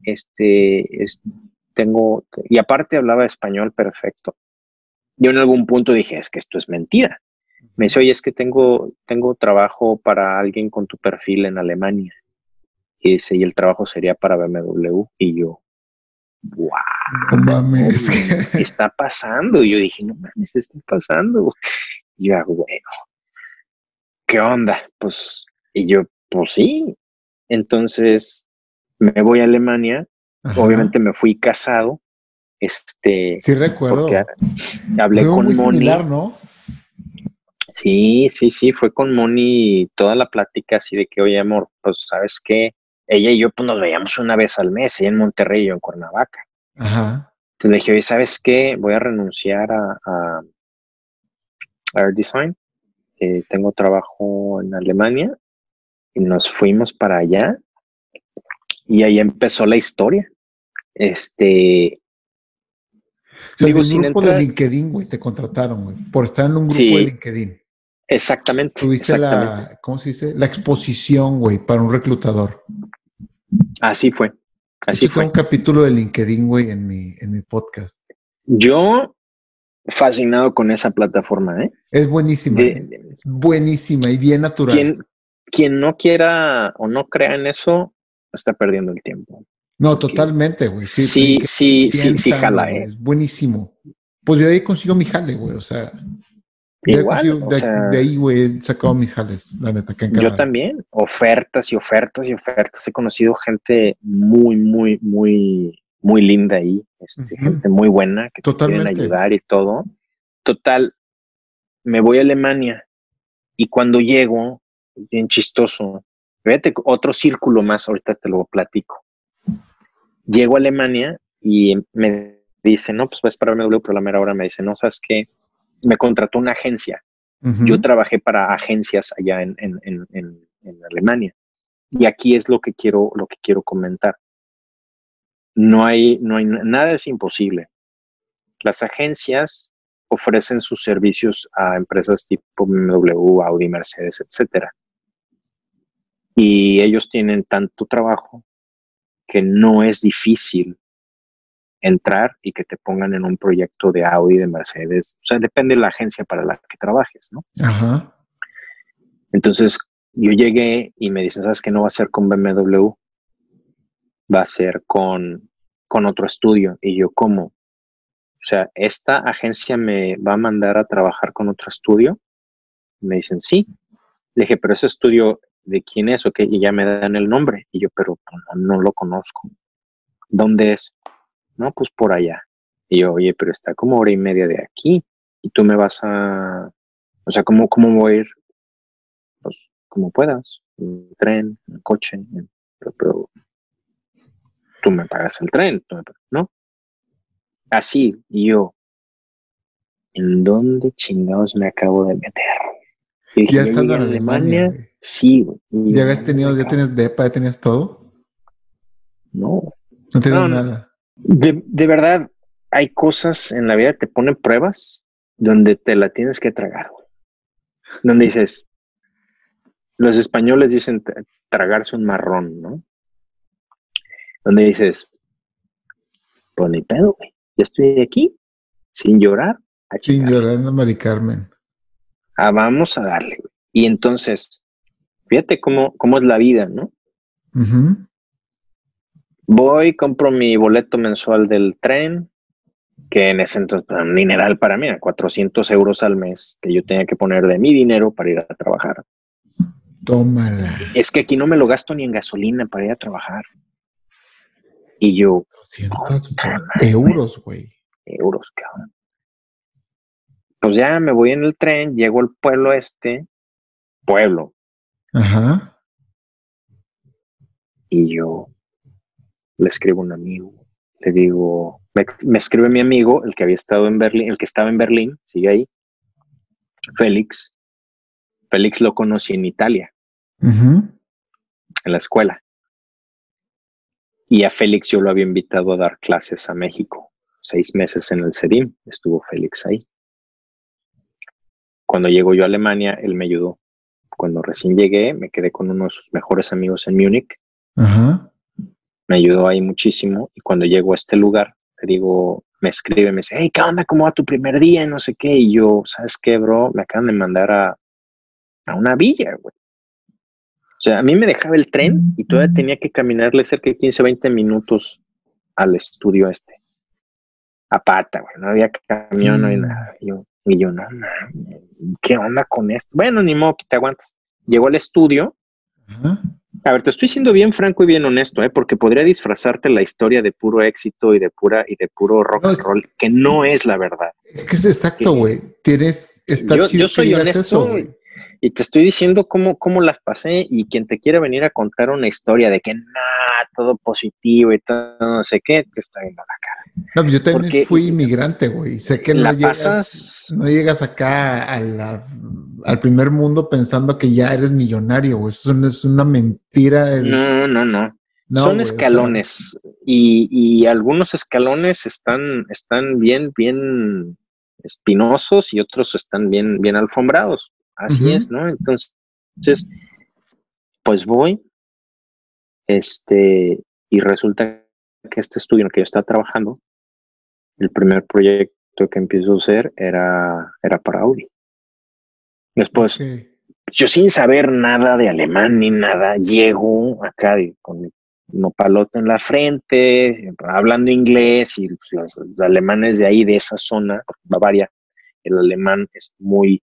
este, tengo, y aparte hablaba español perfecto. Yo en algún punto dije, es que esto es mentira. Me dice, oye, es que tengo, tengo trabajo para alguien con tu perfil en Alemania. Y dice, y el trabajo sería para BMW. Y yo, wow. No mames. ¿Qué está pasando? Y yo dije, no mames, ¿qué está pasando? Y yo, ah, bueno, ¿qué onda? Pues, y yo, pues sí. Entonces, me voy a Alemania, obviamente me fui casado, este... Sí recuerdo. Hablé con muy Similar, ¿no? Sí, sí, sí, fue con Moni toda la plática así de que, oye, amor, pues, ¿sabes qué? Ella y yo, pues, nos veíamos una vez al mes, ella en Monterrey y yo en Cuernavaca. Ajá. Entonces le dije, oye, ¿sabes qué? Voy a renunciar a, a Air Design. Eh, tengo trabajo en Alemania y nos fuimos para allá y ahí empezó la historia. Este. O digo, un grupo de LinkedIn, güey, te contrataron, güey, por estar en un grupo de LinkedIn. Exactamente. Tuviste la, ¿cómo se dice? La exposición, güey, para un reclutador. Así fue. Así fue. un capítulo de LinkedIn, güey, en mi, en mi podcast. Yo fascinado con esa plataforma, ¿eh? Es buenísima. buenísima y bien natural. Quien, quien no quiera o no crea en eso, está perdiendo el tiempo. No, totalmente, güey. Sí, sí, sí, sí, sí, jala, ¿eh? Es buenísimo. Pues yo ahí consigo mi jale, güey, o sea. Igual, de, ahí, güey, he sacado mis jales, la neta. Que yo también, ofertas y ofertas y ofertas. He conocido gente muy, muy, muy, muy linda ahí, este, gente muy buena que Totalmente. te quieren ayudar y todo. Total, me voy a Alemania y cuando llego, bien chistoso, fíjate, otro círculo más, ahorita te lo platico. Llego a Alemania y me dice, no, pues vas para BMW, pero la mera hora me dice, no, sabes qué, me contrató una agencia. Yo trabajé para agencias allá en, en, en, en, Alemania. Y aquí es lo que quiero, lo que quiero comentar. No hay, no hay, nada es imposible. Las agencias ofrecen sus servicios a empresas tipo BMW, Audi, Mercedes, etcétera. Y ellos tienen tanto trabajo que no es difícil entrar y que te pongan en un proyecto de Audi, de Mercedes. O sea, depende de la agencia para la que trabajes, ¿no? Ajá. Entonces, yo llegué y me dicen, ¿sabes qué? No va a ser con BMW, va a ser con, con otro estudio. Y yo, ¿cómo? O sea, ¿esta agencia me va a mandar a trabajar con otro estudio? Me dicen, sí. Le dije, pero ese estudio, ¿de quién es? Ok, y ya me dan el nombre. Y yo, pero no, lo conozco. ¿Dónde es? No, pues por allá. Y yo, oye, pero está como hora y media de aquí. Y tú me vas a. O sea, ¿cómo, cómo voy a ir? Pues como puedas. En tren, en coche. pero, tú me pagas el tren, ¿no? Así. Y yo, ¿en dónde chingados me acabo de meter? Ya estando en Alemania. sí. ¿Ya habías tenido, ya tenías DEPA, ya tenías todo? No. No tenías nada. De, de, verdad, hay cosas en la vida que te ponen pruebas donde te la tienes que tragar, Donde dices, los españoles dicen tragarse un marrón, ¿no? Donde dices, pues ni pedo, güey. Ya estoy aquí, sin llorar. sin llorar, no, Mari Carmen. Ah, vamos a darle, güey. Y entonces, fíjate cómo, cómo es la vida, ¿no? Voy, compro mi boleto mensual del tren, que en ese entonces era pues, un dineral para mí, 400 euros al mes que yo tenía que poner de mi dinero para ir a trabajar. Tómala. Es que aquí no me lo gasto ni en gasolina para ir a trabajar. Y yo. 200 euros, güey. Euros, cabrón. Pues ya me voy en el tren, llego al pueblo este, pueblo. Ajá. Y yo, le escribo a un amigo, le digo, me, escribe mi amigo, el que había estado en Berlín, el que estaba en Berlín, sigue ahí, Félix. Félix lo conocí en Italia, en la escuela. Y a Félix yo lo había invitado a dar clases a México. Seis meses en el CEDIM estuvo Félix ahí. Cuando llegó yo a Alemania, él me ayudó. Cuando recién llegué, me quedé con uno de sus mejores amigos en Múnich. Ajá me ayudó ahí muchísimo. Y cuando llego a este lugar, le digo, me escribe, me dice, hey, ¿qué onda? ¿Cómo va tu primer día? Y no sé qué. Y yo, ¿sabes qué, bro? Me acaban de mandar a, a una villa, güey. O sea, a mí me dejaba el tren y todavía tenía que caminarle cerca de 15, 20 minutos al estudio este. A pata, güey. No había camión, no había nada. Y yo, y yo no, no, ¿qué onda con esto? Bueno, ni modo que te aguantas. Llegó al estudio A ver, te estoy siendo bien franco y bien honesto, ¿eh? porque podría disfrazarte la historia de puro éxito y de pura y de puro rock and roll, que no es la verdad. Es que es exacto, güey. Tienes, yo, yo soy honesto y te estoy diciendo cómo, cómo las pasé y quien te quiere venir a contar una historia de que nada, todo positivo y todo no sé qué, te está viendo la cara. No, yo también fui inmigrante, güey. Sé que no llegas, no llegas acá al primer mundo pensando que ya eres millonario, güey. Eso es una mentira. No, no, no. Son escalones y, y, algunos escalones están, están bien, bien espinosos y otros están bien, bien alfombrados. Así es, ¿no? Entonces, pues voy, este, y resulta que este estudio en el que yo estaba trabajando, el primer proyecto que empiezo a hacer era, era para Audi. Después, yo sin saber nada de alemán ni nada, llego acá con mi nopalote en la frente, hablando inglés y pues, los, alemanes de ahí, de esa zona, Bavaria, el alemán es muy,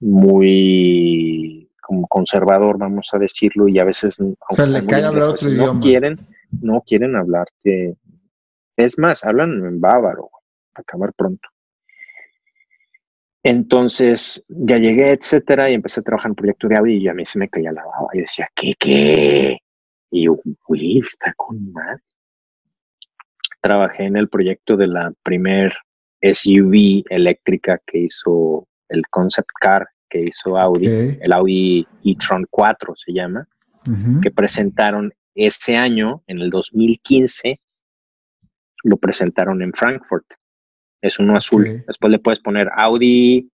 muy como conservador, vamos a decirlo, y a veces no quieren, no quieren hablarte. Es más, hablan en bávaro, acabar pronto. Entonces ya llegué, etcétera, y empecé a trabajar en el proyecto de Audi y a mí se me caía la baba. Y decía, ¿qué, qué? Y yo, uy, está con madre. Trabajé en el proyecto de la primer SUV eléctrica que hizo el concept car que hizo Audi, el Audi e-tron 4 se llama, que presentaron ese año, en el 2015, lo presentaron en Frankfurt. Es uno azul. Después le puedes poner Audi,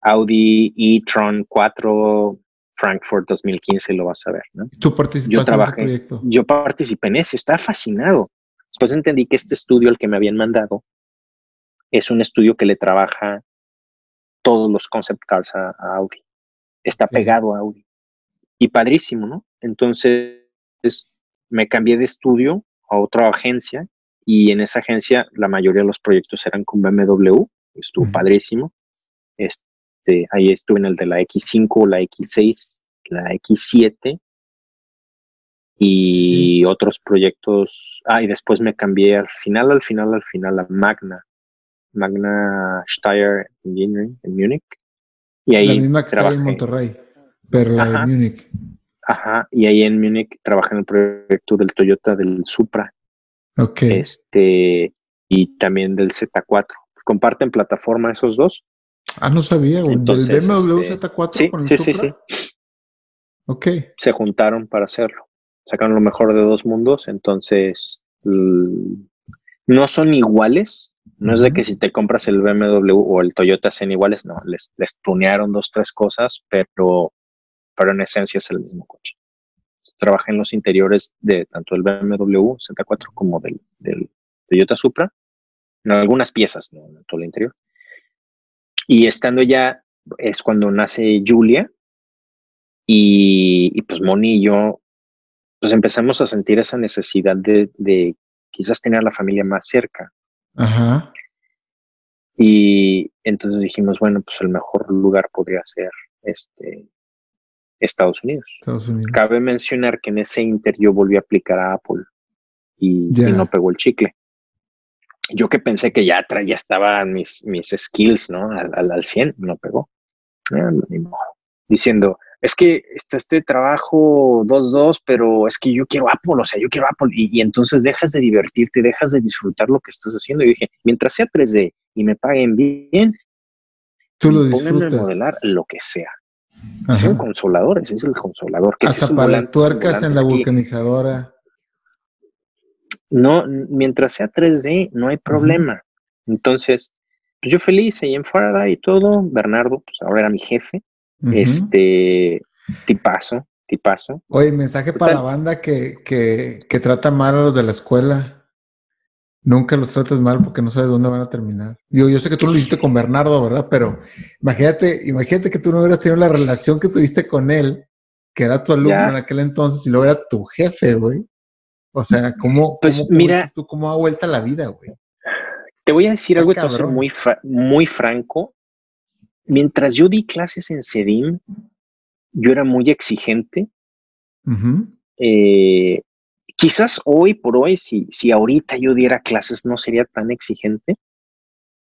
Audi e-tron 4 Frankfurt 2015 lo vas a ver, ¿no? ¿Tú participaste yo trabajé, en proyecto? Yo participé en ese, estaba fascinado. Después entendí que este estudio, el que me habían mandado, es un estudio que le trabaja todos los concept cars a, Audi. Está pegado a Audi. Y padrísimo, ¿no? Entonces me cambié de estudio a otra agencia y en esa agencia la mayoría de los proyectos eran con BMW. Estuvo padrísimo. Este, ahí estuve en el de la X5, la X6, la X7 y otros proyectos. Ah, y después me cambié al final, al final, al final a Magna, Magna Steyr Engineering en Múnich. Y ahí la misma que trabajé. en Monterrey, pero la de Múnich. Ajá, y ahí en Múnich trabajé en el proyecto del Toyota del Supra. Ok. Este, y también del Z4. Comparten plataforma esos dos. Ah, no sabía. ¿Del BMW este, Z4 con el sí, sí, sí. Ok. Se juntaron para hacerlo. Sacaron lo mejor de dos mundos, entonces no son iguales. No es de que si te compras el BMW o el Toyota sean iguales, no, les, les tunearon dos, tres cosas, pero, pero en esencia es el mismo coche. Trabajé en los interiores de tanto el BMW Z4 como del, del Toyota Supra, en algunas piezas, no en todo el interior. Y estando ya es cuando nace Julia y, pues Moni y yo pues empezamos a sentir esa necesidad de, quizás tener a la familia más cerca. Ajá. Y entonces dijimos, bueno, pues el mejor lugar podría ser este Estados Unidos. Estados Unidos. Cabe mencionar que en ese inter yo volví a aplicar a Apple y no pegó el chicle yo que pensé que ya, ya estaban mis, mis skills, ¿no? Al, al, 100, no pegó. Ah, Diciendo, es que está este trabajo 2-2, pero es que yo quiero Apple, o sea, yo quiero Apple. Y, entonces dejas de divertirte, dejas de disfrutar lo que estás haciendo. Y dije, mientras sea 3D y me paguen bien, tú lo disfrutas. a modelar lo que sea. Son consoladores, es el consolador. Que Hasta para tuercas en la vulcanizadora no, mientras sea 3D, no hay problema. Entonces, pues yo feliz ahí en Faraday y todo. Bernardo, pues ahora era mi jefe. Este, tipazo, tipazo. Oye, mensaje para la banda que, que, que trata mal a los de la escuela. Nunca los trates mal porque no sabes dónde van a terminar. Digo, yo sé que tú lo hiciste con Bernardo, ¿verdad? Pero imagínate, imagínate que tú no hubieras tenido la relación que tuviste con él, que era tu alumno en aquel entonces, y luego era tu jefe, güey. O sea, ¿cómo, pues mira, tú cómo ha vuelta la vida, güey? Te voy a decir algo que ser muy, muy franco. Mientras yo di clases en CEDIM, yo era muy exigente Eh, quizás hoy por hoy, si, si ahorita yo diera clases, no sería tan exigente,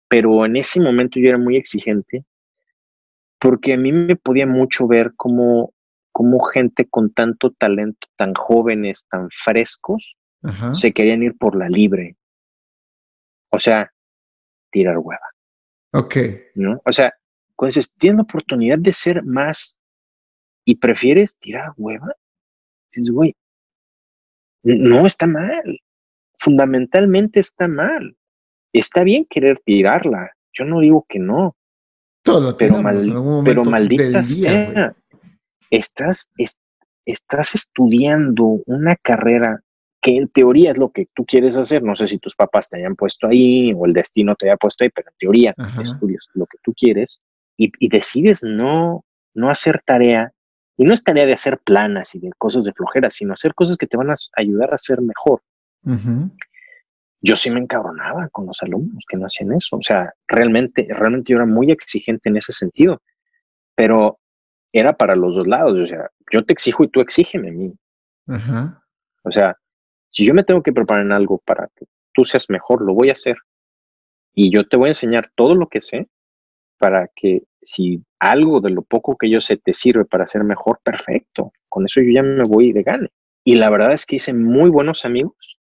pero en ese momento yo era muy exigente porque a mí me podía mucho ver cómo, cómo gente con tanto talento, tan jóvenes, tan frescos, se querían ir por la libre. O sea, tirar hueva. Ok. ¿No? O sea, cuando dices, tienes la oportunidad de ser más y prefieres tirar hueva, dices, güey, no está mal. Fundamentalmente está mal. Está bien querer tirarla. Yo no digo que no. Todo pero, pero maldita sea. Estás, estás estudiando una carrera que en teoría es lo que tú quieres hacer. No sé si tus papás te hayan puesto ahí o el destino te haya puesto ahí, pero en teoría estudias lo que tú quieres y, y, decides no, no hacer tarea. Y no es tarea de hacer planas y de cosas de flojera, sino hacer cosas que te van a ayudar a ser mejor. Yo sí me encabronaba con los alumnos que no hacían eso. O sea, realmente, realmente yo era muy exigente en ese sentido, pero era para los dos lados. O sea, yo te exijo y tú exígeme a mí. O sea, si yo me tengo que preparar en algo para que tú seas mejor, lo voy a hacer. Y yo te voy a enseñar todo lo que sé para que si algo de lo poco que yo sé te sirve para ser mejor, perfecto. Con eso yo ya me voy de gane. Y la verdad es que hice muy buenos amigos.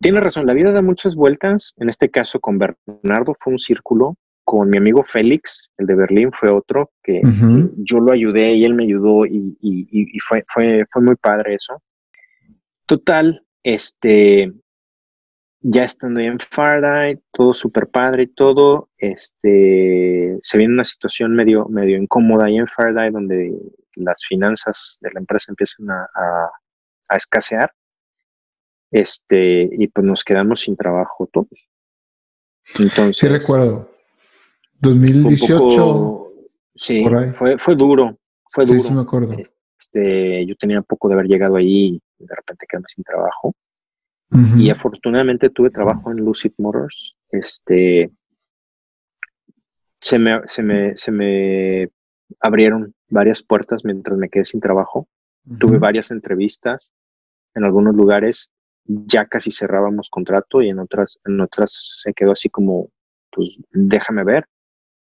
Tiene razón, la vida da muchas vueltas. En este caso con Bernardo fue un círculo. Con mi amigo Félix, el de Berlín, fue otro que, yo lo ayudé y él me ayudó y, y fue, fue, fue muy padre eso. Total, este, ya estando en Faraday, todo súper padre y todo, este, se viene una situación medio, medio incómoda ahí en Faraday donde las finanzas de la empresa empiezan a, escasear, este, y pues nos quedamos sin trabajo todos. Entonces. Sí, recuerdo. 2018. sí, fue, fue duro, fue duro. Sí, me acuerdo. Este, yo tenía poco de haber llegado ahí y de repente quedé sin trabajo. Y afortunadamente tuve trabajo en Lucid Motors. Este, se me, se me, se me abrieron varias puertas mientras me quedé sin trabajo. Tuve varias entrevistas en algunos lugares. Ya casi cerrábamos contrato y en otras, en otras se quedó así como, pues déjame ver.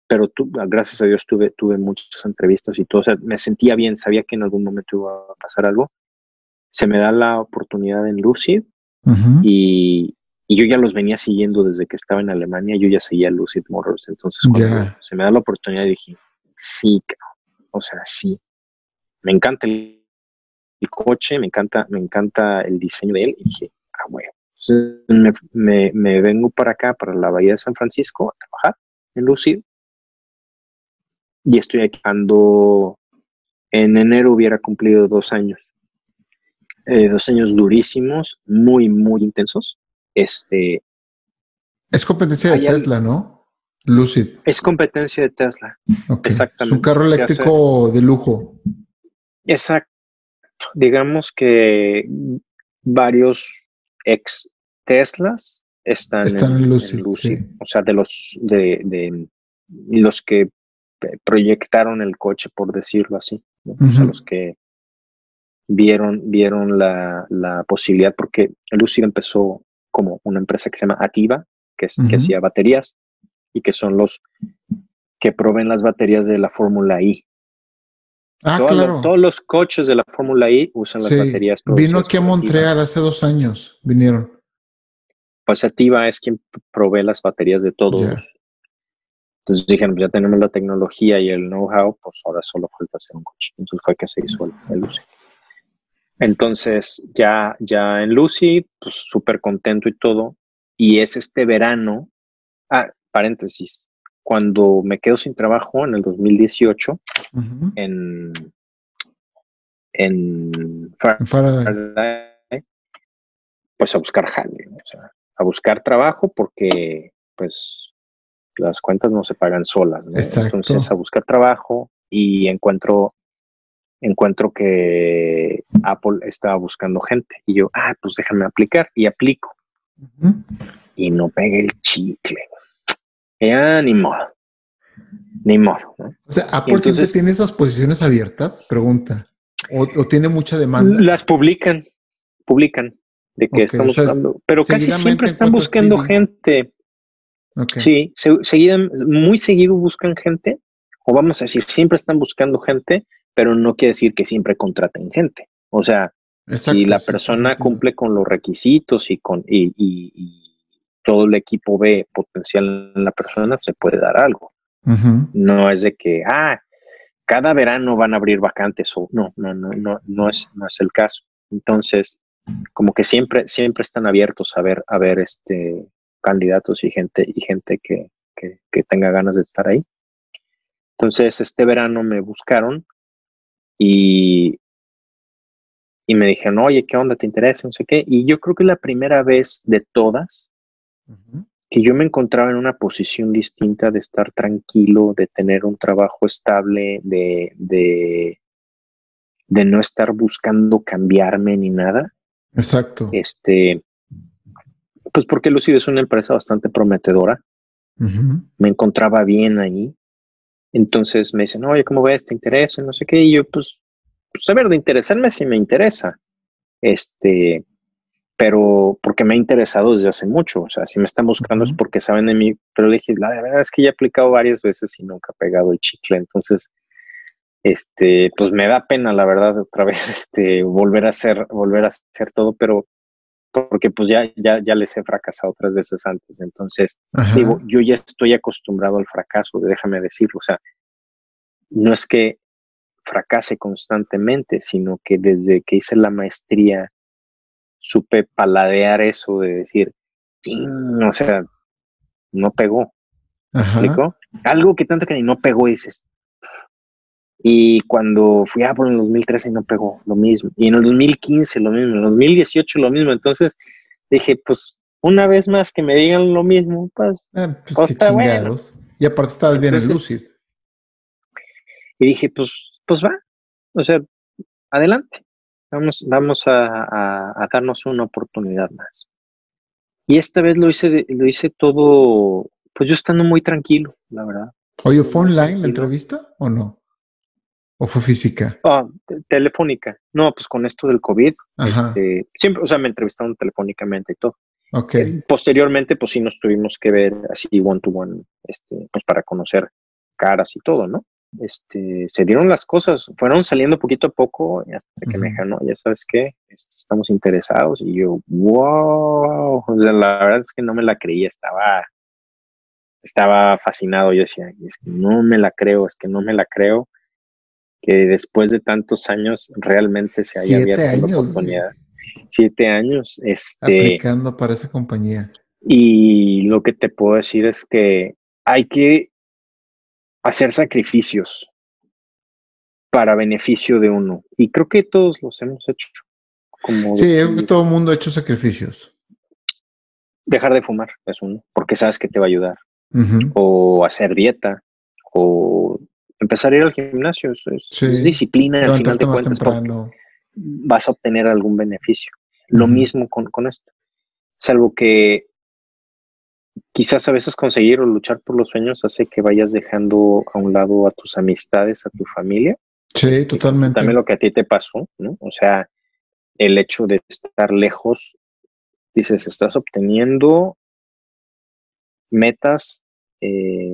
Pero tú, gracias a Dios tuve, tuve muchas entrevistas y todo. O sea, me sentía bien, sabía que en algún momento iba a pasar algo. Se me da la oportunidad en Lucid y, yo ya los venía siguiendo desde que estaba en Alemania, yo ya seguía Lucid Motors. Entonces, cuando se me da la oportunidad, dije, sí, o sea, sí. Me encanta el, coche, me encanta, me encanta el diseño de él. Y dije, ah, bueno. me, me, vengo para acá, para la Bahía de San Francisco, a trabajar en Lucid. Y estoy aquí cuando en enero hubiera cumplido dos años. Eh, dos años durísimos, muy, muy intensos. Este, es competencia de Tesla, ¿no? Lucid. Es competencia de Tesla. Exactamente. Es un carro eléctrico de lujo. Exacto. Digamos que varios ex Teslas están, en, Lucid. O sea, de los de, de, los que proyectaron el coche, por decirlo así. o sea, los que vieron, vieron la, la posibilidad, porque Lucid empezó como una empresa que se llama Ativa, que, es, que hacía baterías y que son los que proveen las baterías de la Fórmula I. Ah, claro. todos los coches de la Fórmula I usan las baterías. Vino aquí a Montreal hace dos años, vinieron. Pues Ativa es quien provee las baterías de todos. Entonces dijeron, ya tenemos la tecnología y el know-how, pues ahora solo falta hacer un coche. Entonces fue que se hizo el, el entonces, ya, ya en Lucy, pues súper contento y todo. Y es este verano, ah, paréntesis, cuando me quedo sin trabajo en el 2018, en, en, pues a buscar jale, o sea, a buscar trabajo porque, pues, las cuentas no se pagan solas, Entonces, a buscar trabajo y encuentro encuentro que Apple estaba buscando gente y yo, ah, pues déjame aplicar y aplico. Y no pegué el chicle. Ya ni modo. Ni modo. O sea, Apple siempre tiene esas posiciones abiertas, pregunta. ¿O, tiene mucha demanda? Las publican, publican de que están buscando, pero casi siempre están buscando gente. Sí, seguida, muy seguido buscan gente, o vamos a decir, siempre están buscando gente, pero no quiere decir que siempre contraten gente. O sea, si la persona cumple con los requisitos y con y, todo el equipo ve potencial en la persona, se puede dar algo. No es de que, ah, cada verano van a abrir vacantes o no, no, no, no, no es, no es el caso. Entonces, como que siempre, siempre están abiertos a ver, a ver este candidatos y gente, y gente que, que, tenga ganas de estar ahí. Entonces, este verano me buscaron y, y me dijeron, oye, ¿qué onda? ¿Te interesa? No sé qué. Y yo creo que la primera vez de todas que yo me encontraba en una posición distinta de estar tranquilo, de tener un trabajo estable, de, de, de no estar buscando cambiarme ni nada. Exacto. Este, pues porque Lucid es una empresa bastante prometedora. Me encontraba bien ahí. Entonces me dicen, oye, ¿cómo ves? ¿Te interesa? No sé qué. Y yo, pues, pues a ver, de interesarme sí me interesa. Este, pero porque me ha interesado desde hace mucho. O sea, si me están buscando es porque saben de mí, pero le dije, la verdad es que ya he aplicado varias veces y nunca he pegado el chicle. Entonces, este, pues me da pena, la verdad, otra vez, *laughs* este, volver a hacer, volver a hacer todo, pero porque pues ya, ya, ya les he fracasado otras veces antes. Entonces, digo, yo ya estoy acostumbrado al fracaso, déjame decirlo. O sea, no es que fracase constantemente, sino que desde que hice la maestría supe paladear eso de decir, o sea, no pegó. ¿Me explico? Algo que tanto que ni no pegó, dices. Y cuando fui a por el 2013 no pegó, lo mismo. Y en el 2015 lo mismo, en el 2018 lo mismo. Entonces dije, pues una vez más que me digan lo mismo, pues, ah, pues, pues bueno. Y aparte estabas bien en Lucid. Y dije, pues, pues va. O sea, adelante. Vamos, vamos a, darnos una oportunidad más. Y esta vez lo hice, lo hice todo, pues yo estando muy tranquilo, la verdad. Oye, ¿fue online la entrevista o no? ¿O fue física? Ah, telefónica. No, pues con esto del COVID, este, siempre, o sea, me entrevistaron telefónicamente y todo. Ok. Eh, posteriormente, pues sí nos tuvimos que ver así one to one, este, pues para conocer caras y todo, ¿no? este, se dieron las cosas, fueron saliendo poquito a poco y hasta que me dijeron, no, ya sabes qué, este, estamos interesados y yo, wow, o sea, la verdad es que no me la creía, estaba, estaba fascinado, yo decía, es que no me la creo, es que no me la creo que después de tantos años realmente se haya abierto la oportunidad. Siete años, este, aplicando para esa compañía. Y lo que te puedo decir es que hay que hacer sacrificios para beneficio de uno. Y creo que todos los hemos hecho. Como sí, creo que todo el mundo ha hecho sacrificios. Dejar de fumar es uno, porque sabes que te va a ayudar. O hacer dieta, o empezar a ir al gimnasio. Es, disciplina al final de cuentas. Vas a obtener algún beneficio. Lo mismo con, con esto. Es algo que quizás a veces conseguir o luchar por los sueños hace que vayas dejando a un lado a tus amistades, a tu familia. Sí, este, totalmente. También lo que a ti te pasó, ¿no? O sea, el hecho de estar lejos, dices, estás obteniendo metas eh,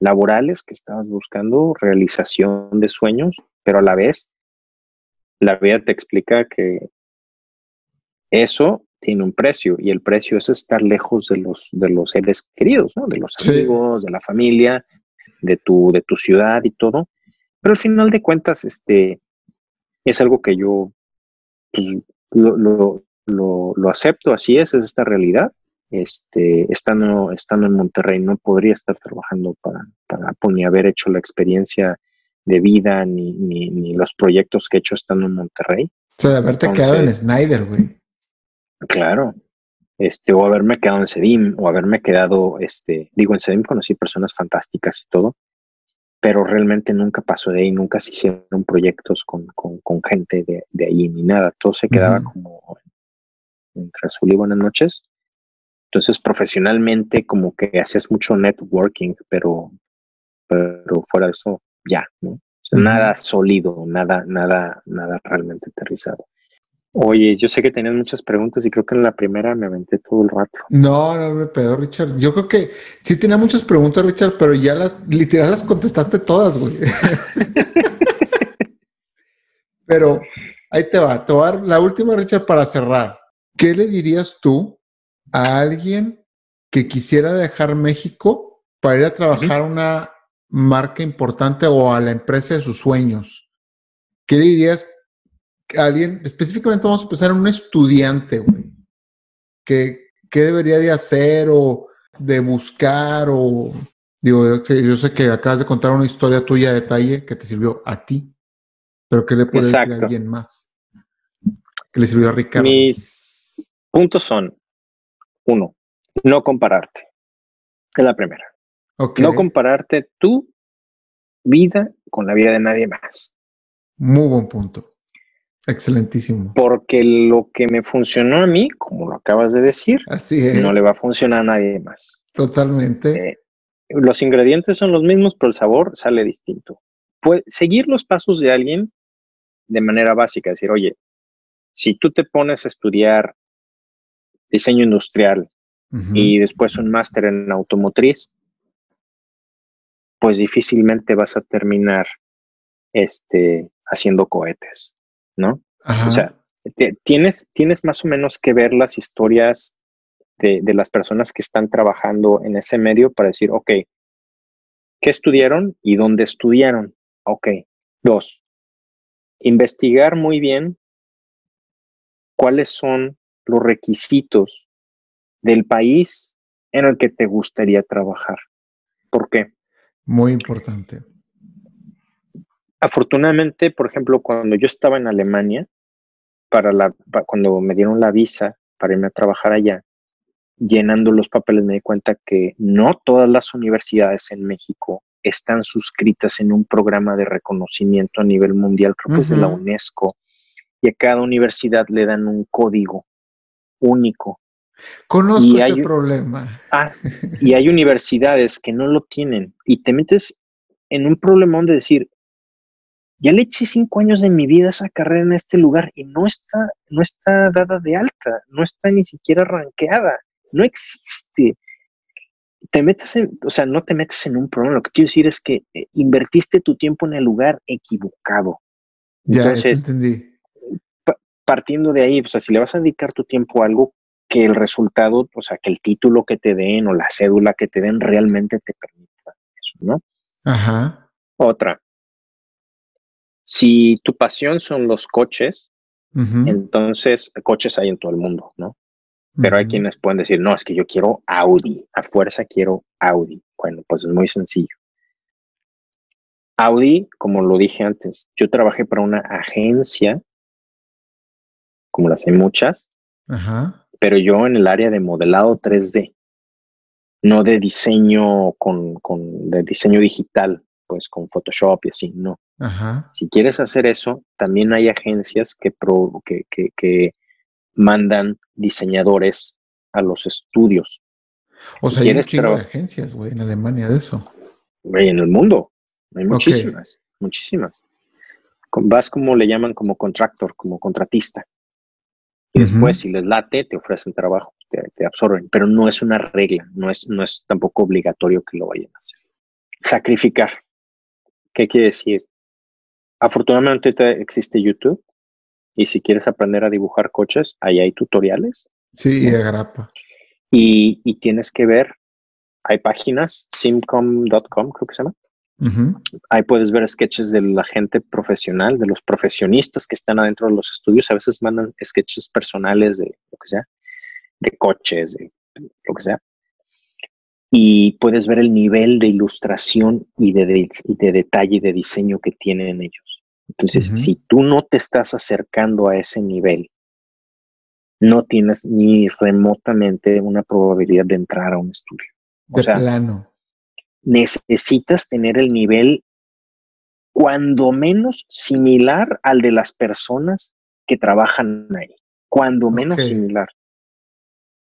laborales que estabas buscando, realización de sueños, pero a la vez la vida te explica que eso tiene un precio y el precio es estar lejos de los, de los seres queridos, ¿no? de los amigos, de la familia, de tu, de tu ciudad y todo. Pero al final de cuentas, este, es algo que yo pues, lo, lo, lo, acepto, así es, es esta realidad. Este, estando, estando en Monterrey, no podría estar trabajando para, para pues, ni haber hecho la experiencia de vida, ni, ni, ni, los proyectos que he hecho estando en Monterrey. O sea, de haberte quedado en Snyder, güey. Claro. Este, o haberme quedado en Sedim, o haberme quedado, este, digo, en Sedim conocí personas fantásticas y todo, pero realmente nunca pasó de ahí, nunca se hicieron proyectos con, con, con gente de, de, ahí ni nada. Todo se quedaba como entre azul y buenas noches. Entonces, profesionalmente, como que hacías mucho networking, pero, pero fuera de eso, ya, ¿no? O Nada sólido, nada, nada, nada realmente aterrizado. Oye, yo sé que tenías muchas preguntas y creo que en la primera me aventé todo el rato. No, no me pedo, Richard. Yo creo que sí tenía muchas preguntas, Richard, pero ya las, literal, las contestaste todas, güey. *laughs* pero ahí te va, te voy a dar la última, Richard, para cerrar. ¿Qué le dirías tú a alguien que quisiera dejar México para ir a trabajar una marca importante o a la empresa de sus sueños? ¿Qué dirías alguien, específicamente vamos a empezar en un estudiante, güey, que, ¿qué debería de hacer o de buscar o, digo, yo sé que acabas de contar una historia tuya de detalle que te sirvió a ti, pero ¿qué le puedes decir a alguien más? ¿Qué le sirvió a Ricardo? Mis puntos son, uno, no compararte. Es la primera. No compararte tu vida con la vida de nadie más. Muy buen punto. Excelentísimo. Porque lo que me funcionó a mí, como lo acabas de decir, no le va a funcionar a nadie más. Totalmente. Eh, los ingredientes son los mismos, pero el sabor sale distinto. Puede, seguir los pasos de alguien de manera básica, decir, oye, si tú te pones a estudiar diseño industrial y después un máster en automotriz, pues difícilmente vas a terminar este, haciendo cohetes. ¿no? O sea, tienes, tienes más o menos que ver las historias de, las personas que están trabajando en ese medio para decir, ok, ¿qué estudiaron y dónde estudiaron? Ok. Dos, investigar muy bien cuáles son los requisitos del país en el que te gustaría trabajar. ¿Por qué? Muy importante. Afortunadamente, por ejemplo, cuando yo estaba en Alemania, para la, cuando me dieron la visa para irme a trabajar allá, llenando los papeles me di cuenta que no todas las universidades en México están suscritas en un programa de reconocimiento a nivel mundial, creo que es de la UNESCO, y a cada universidad le dan un código único. Conozco ese problema. Ah, *laughs* y hay universidades que no lo tienen y te metes en un problemón de decir, ya le eché cinco años de mi vida a esa carrera en este lugar y no está, no está dada de alta, no está ni siquiera ranqueada, no existe. Te metes en, o sea, no te metes en un problema. Lo que quiero decir es que eh, invertiste tu tiempo en el lugar equivocado. Ya, Entonces, entendí. Partiendo de ahí, o sea, si le vas a dedicar tu tiempo a algo que el resultado, o sea, que el título que te den o la cédula que te den realmente te permita eso, ¿no? Ajá. Otra, si tu pasión son los coches, entonces coches hay en todo el mundo, ¿no? Pero hay quienes pueden decir, no, es que yo quiero Audi, a fuerza quiero Audi. Bueno, pues es muy sencillo. Audi, como lo dije antes, yo trabajé para una agencia, como las hay muchas, pero yo en el área de modelado 3D, no de diseño con, con de diseño digital, pues con Photoshop y así, no. Si quieres hacer eso, también hay agencias que, que, mandan diseñadores a los estudios. O sea, hay un de agencias, güey, en Alemania de eso. Güey, en el mundo. Hay muchísimas, muchísimas. Vas como le llaman como contractor, como contratista. Y después, si les late, te ofrecen trabajo, te, te, absorben. Pero no es una regla, no es, no es tampoco obligatorio que lo vayan a hacer. Sacrificar. ¿Qué quiere decir? Afortunadamente existe YouTube y si quieres aprender a dibujar coches, ahí hay tutoriales. Sí, y agrapa. Y, y, tienes que ver, hay páginas, simcom.com creo que se llama. Ahí puedes ver sketches de la gente profesional, de los profesionistas que están adentro de los estudios. A veces mandan sketches personales de lo que sea, de coches, de lo que sea y puedes ver el nivel de ilustración y de, de, detalle y de diseño que tienen ellos. Entonces, si tú no te estás acercando a ese nivel, no tienes ni remotamente una probabilidad de entrar a un estudio. O sea, plano. Necesitas tener el nivel cuando menos similar al de las personas que trabajan ahí, cuando menos similar.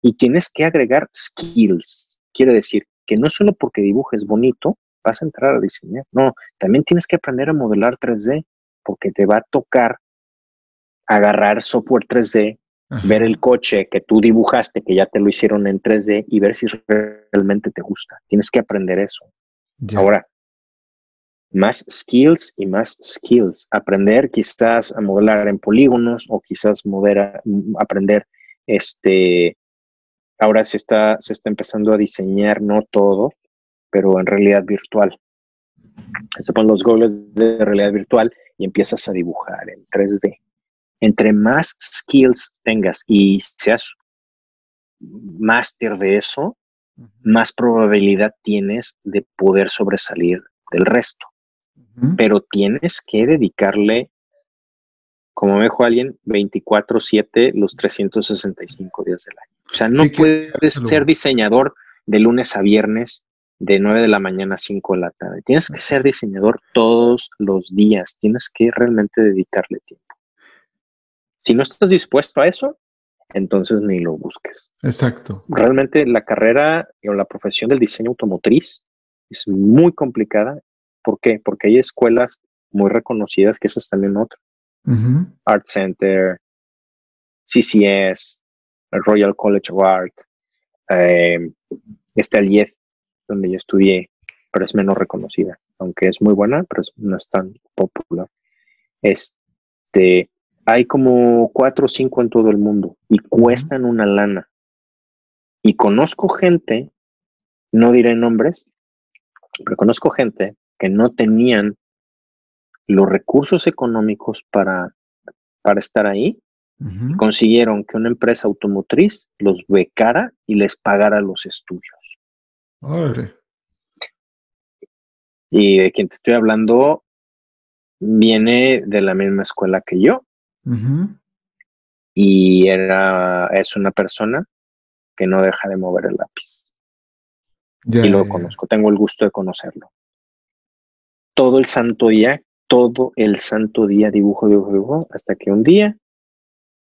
Y tienes que agregar skills, quiere decir que no solo porque dibujes bonito vas a entrar a diseñar. No, también tienes que aprender a modelar 3D porque te va a tocar agarrar software 3D, ver el coche que tú dibujaste, que ya te lo hicieron en 3D y ver si realmente te gusta. Tienes que aprender eso. Ahora, más skills y más skills. Aprender quizás a modelar en polígonos o quizás aprender este. Ahora se está, se está empezando a diseñar, no todo, pero en realidad virtual. Se ponen los goles de realidad virtual y empiezas a dibujar en 3D. Entre más skills tengas y seas máster de eso, más probabilidad tienes de poder sobresalir del resto pero tienes que dedicarle, como me dijo alguien, 24/7 los 365 días del año. O sea, no puedes ser diseñador de lunes a viernes de 9 de la mañana a 5 de la tarde. Tienes que ser diseñador todos los días. Tienes que realmente dedicarle tiempo. Si no estás dispuesto a eso, entonces ni lo busques. Exacto. Realmente la carrera o la profesión del diseño automotriz es muy complicada ¿Por qué? Porque hay escuelas muy reconocidas, que eso es también otro. Art Center, CCS, Royal College of Art, eh, está el IEF, donde yo estudié, pero es menos reconocida, aunque es muy buena, pero no es tan popular. Este, hay como cuatro o cinco en todo el mundo y cuestan una lana. Y conozco gente, no diré nombres, pero conozco gente que no tenían los recursos económicos para, para estar ahí, consiguieron que una empresa automotriz los becara y les pagara los estudios. Y de quien te estoy hablando viene de la misma escuela que yo. Y era, es una persona que no deja de mover el lápiz. y lo conozco, tengo el gusto de conocerlo todo el santo día, todo el santo día dibujo, dibujo, dibujo, hasta que un día,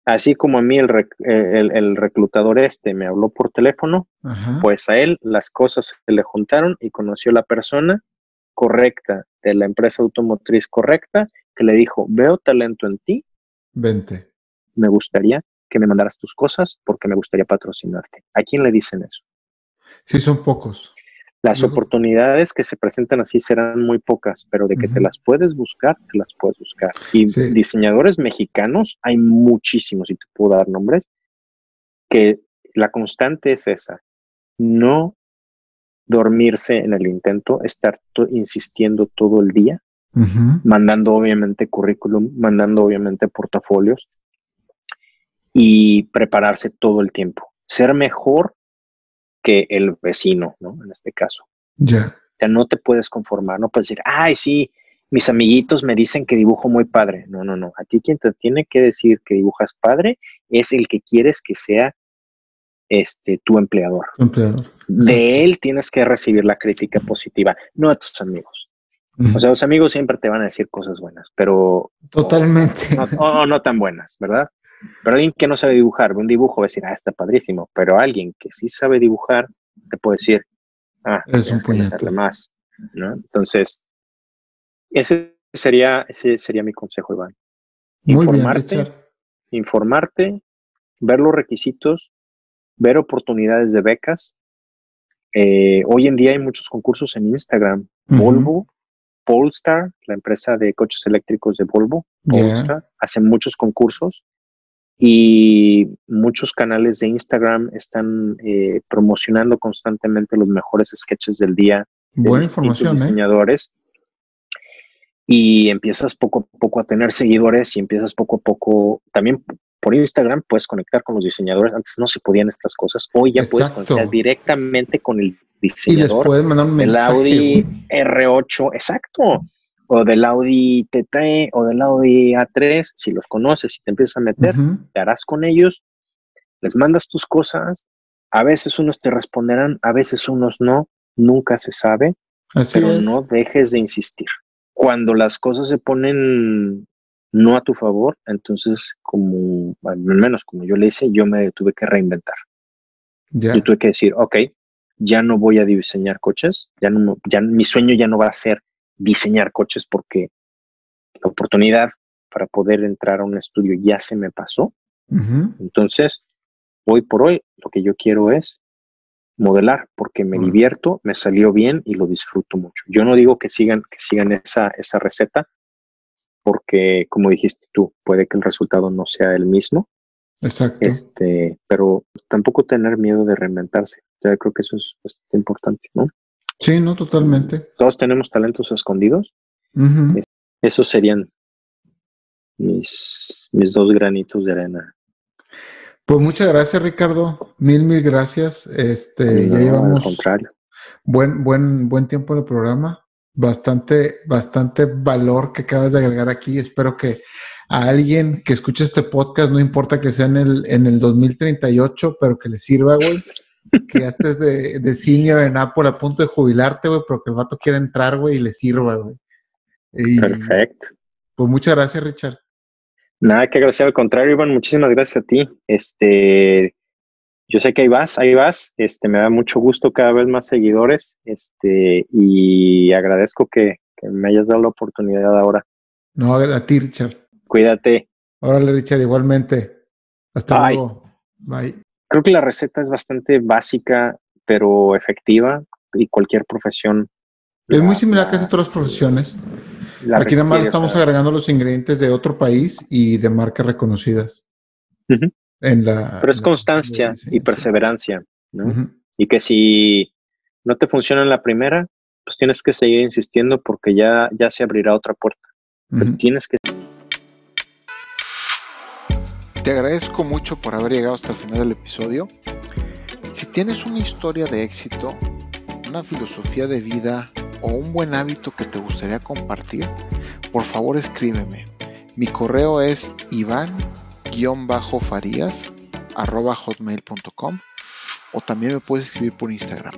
así como a mí el, el, reclutador este me habló por teléfono, pues a él las cosas se le juntaron y conoció la persona correcta de la empresa automotriz correcta que le dijo, veo talento en ti. Vente. Me gustaría que me mandaras tus cosas porque me gustaría patrocinarte. ¿A quién le dicen eso? Sí, son pocos. Las oportunidades que se presentan así serán muy pocas, pero de que te las puedes buscar, te las puedes buscar. Y diseñadores mexicanos hay muchísimos, y te puedo dar nombres, que la constante es esa, no dormirse en el intento, estar insistiendo todo el día, mandando obviamente currículum, mandando obviamente portafolios y prepararse todo el tiempo. Ser mejor que el vecino, ¿no? En este caso. Ya. O sea, no te puedes conformar, no puedes decir, ay, sí, mis amiguitos me dicen que dibujo muy padre. No, no, no. A ti quien te tiene que decir que dibujas padre es el que quieres que sea este tu empleador. empleador. De él tienes que recibir la crítica positiva, no a tus amigos. O sea, los amigos siempre te van a decir cosas buenas, pero... Totalmente. O no tan buenas, ¿verdad? Pero alguien que no sabe dibujar, un dibujo, va a decir, ah, está padrísimo. Pero alguien que sí sabe dibujar, te puede decir, ah, es un más. ¿no? Entonces, ese sería, ese sería mi consejo, Iván. Informarte, informarte, ver los requisitos, ver oportunidades de becas. Eh, hoy en día hay muchos concursos en Instagram. Volvo, Polestar, la empresa de coches eléctricos de Volvo, Polestar, hace muchos concursos y muchos canales de Instagram están eh, promocionando constantemente los mejores sketches del día de Buena información, ¿eh? diseñadores. Y empiezas poco a poco a tener seguidores y empiezas poco a poco también por Instagram puedes conectar con los diseñadores. Antes no se podían estas cosas. Hoy ya puedes conectar directamente con el diseñador. Y mandar un El Audi R8, exacto o del Audi TT o del Audi A3, si los conoces, si te empiezas a meter, te harás con ellos, les mandas tus cosas, a veces unos te responderán, a veces unos no, nunca se sabe, pero no dejes de insistir. Cuando las cosas se ponen no a tu favor, entonces como, al menos como yo le hice, yo me tuve que reinventar. Yo tuve que decir, ok, ya no voy a diseñar coches, ya no, ya mi sueño ya no va a ser diseñar coches porque la oportunidad para poder entrar a un estudio ya se me pasó. Entonces, hoy por hoy, lo que yo quiero es modelar porque me divierto, me salió bien y lo disfruto mucho. Yo no digo que sigan, que sigan esa, esa receta porque, como dijiste tú, puede que el resultado no sea el mismo. Exacto. Este, pero tampoco tener miedo de reinventarse. Ya creo que eso es bastante importante, ¿no? Sí, no, totalmente. Todos tenemos talentos escondidos. Esos serían mis, mis dos granitos de arena. Pues muchas gracias, Ricardo. Mil, mil gracias. Este, ya llevamos. Al contrario. Buen, buen, buen tiempo en el programa. Bastante, bastante valor que acabas de agregar aquí. Espero que a alguien que escuche este podcast, no importa que sea en el, en el 2038, pero que le sirva, güey. Que ya estés de, de senior en Apple a punto de jubilarte, güey, pero que el vato quiera entrar, güey, y le sirva, güey. Perfecto. Pues muchas gracias, Richard. Nada que agradecer, al contrario, Iván, muchísimas gracias a ti. Este, yo sé que ahí vas, ahí vas. Este, me da mucho gusto cada vez más seguidores. Este, y agradezco que, me hayas dado la oportunidad ahora. No, a ti, Richard. Cuídate. Órale, Richard, igualmente. Hasta luego. Bye. Creo que la receta es bastante básica, pero efectiva y cualquier profesión. Es muy similar a casi todas las profesiones. Aquí nada más estamos agregando los ingredientes de otro país y de marcas reconocidas. en la, Pero es constancia y perseverancia, ¿no? Y que si no te funciona en la primera, pues tienes que seguir insistiendo porque ya, ya se abrirá otra puerta. Pero tienes que... Te agradezco mucho por haber llegado hasta el final del episodio. Si tienes una historia de éxito, una filosofía de vida o un buen hábito que te gustaría compartir, por favor escríbeme. Mi correo es iván-farías.hotmail.com o también me puedes escribir por Instagram.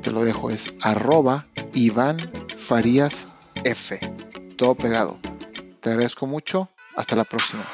Te lo dejo, es arroba Iván Farías F. Todo pegado. Te agradezco mucho. Hasta la próxima.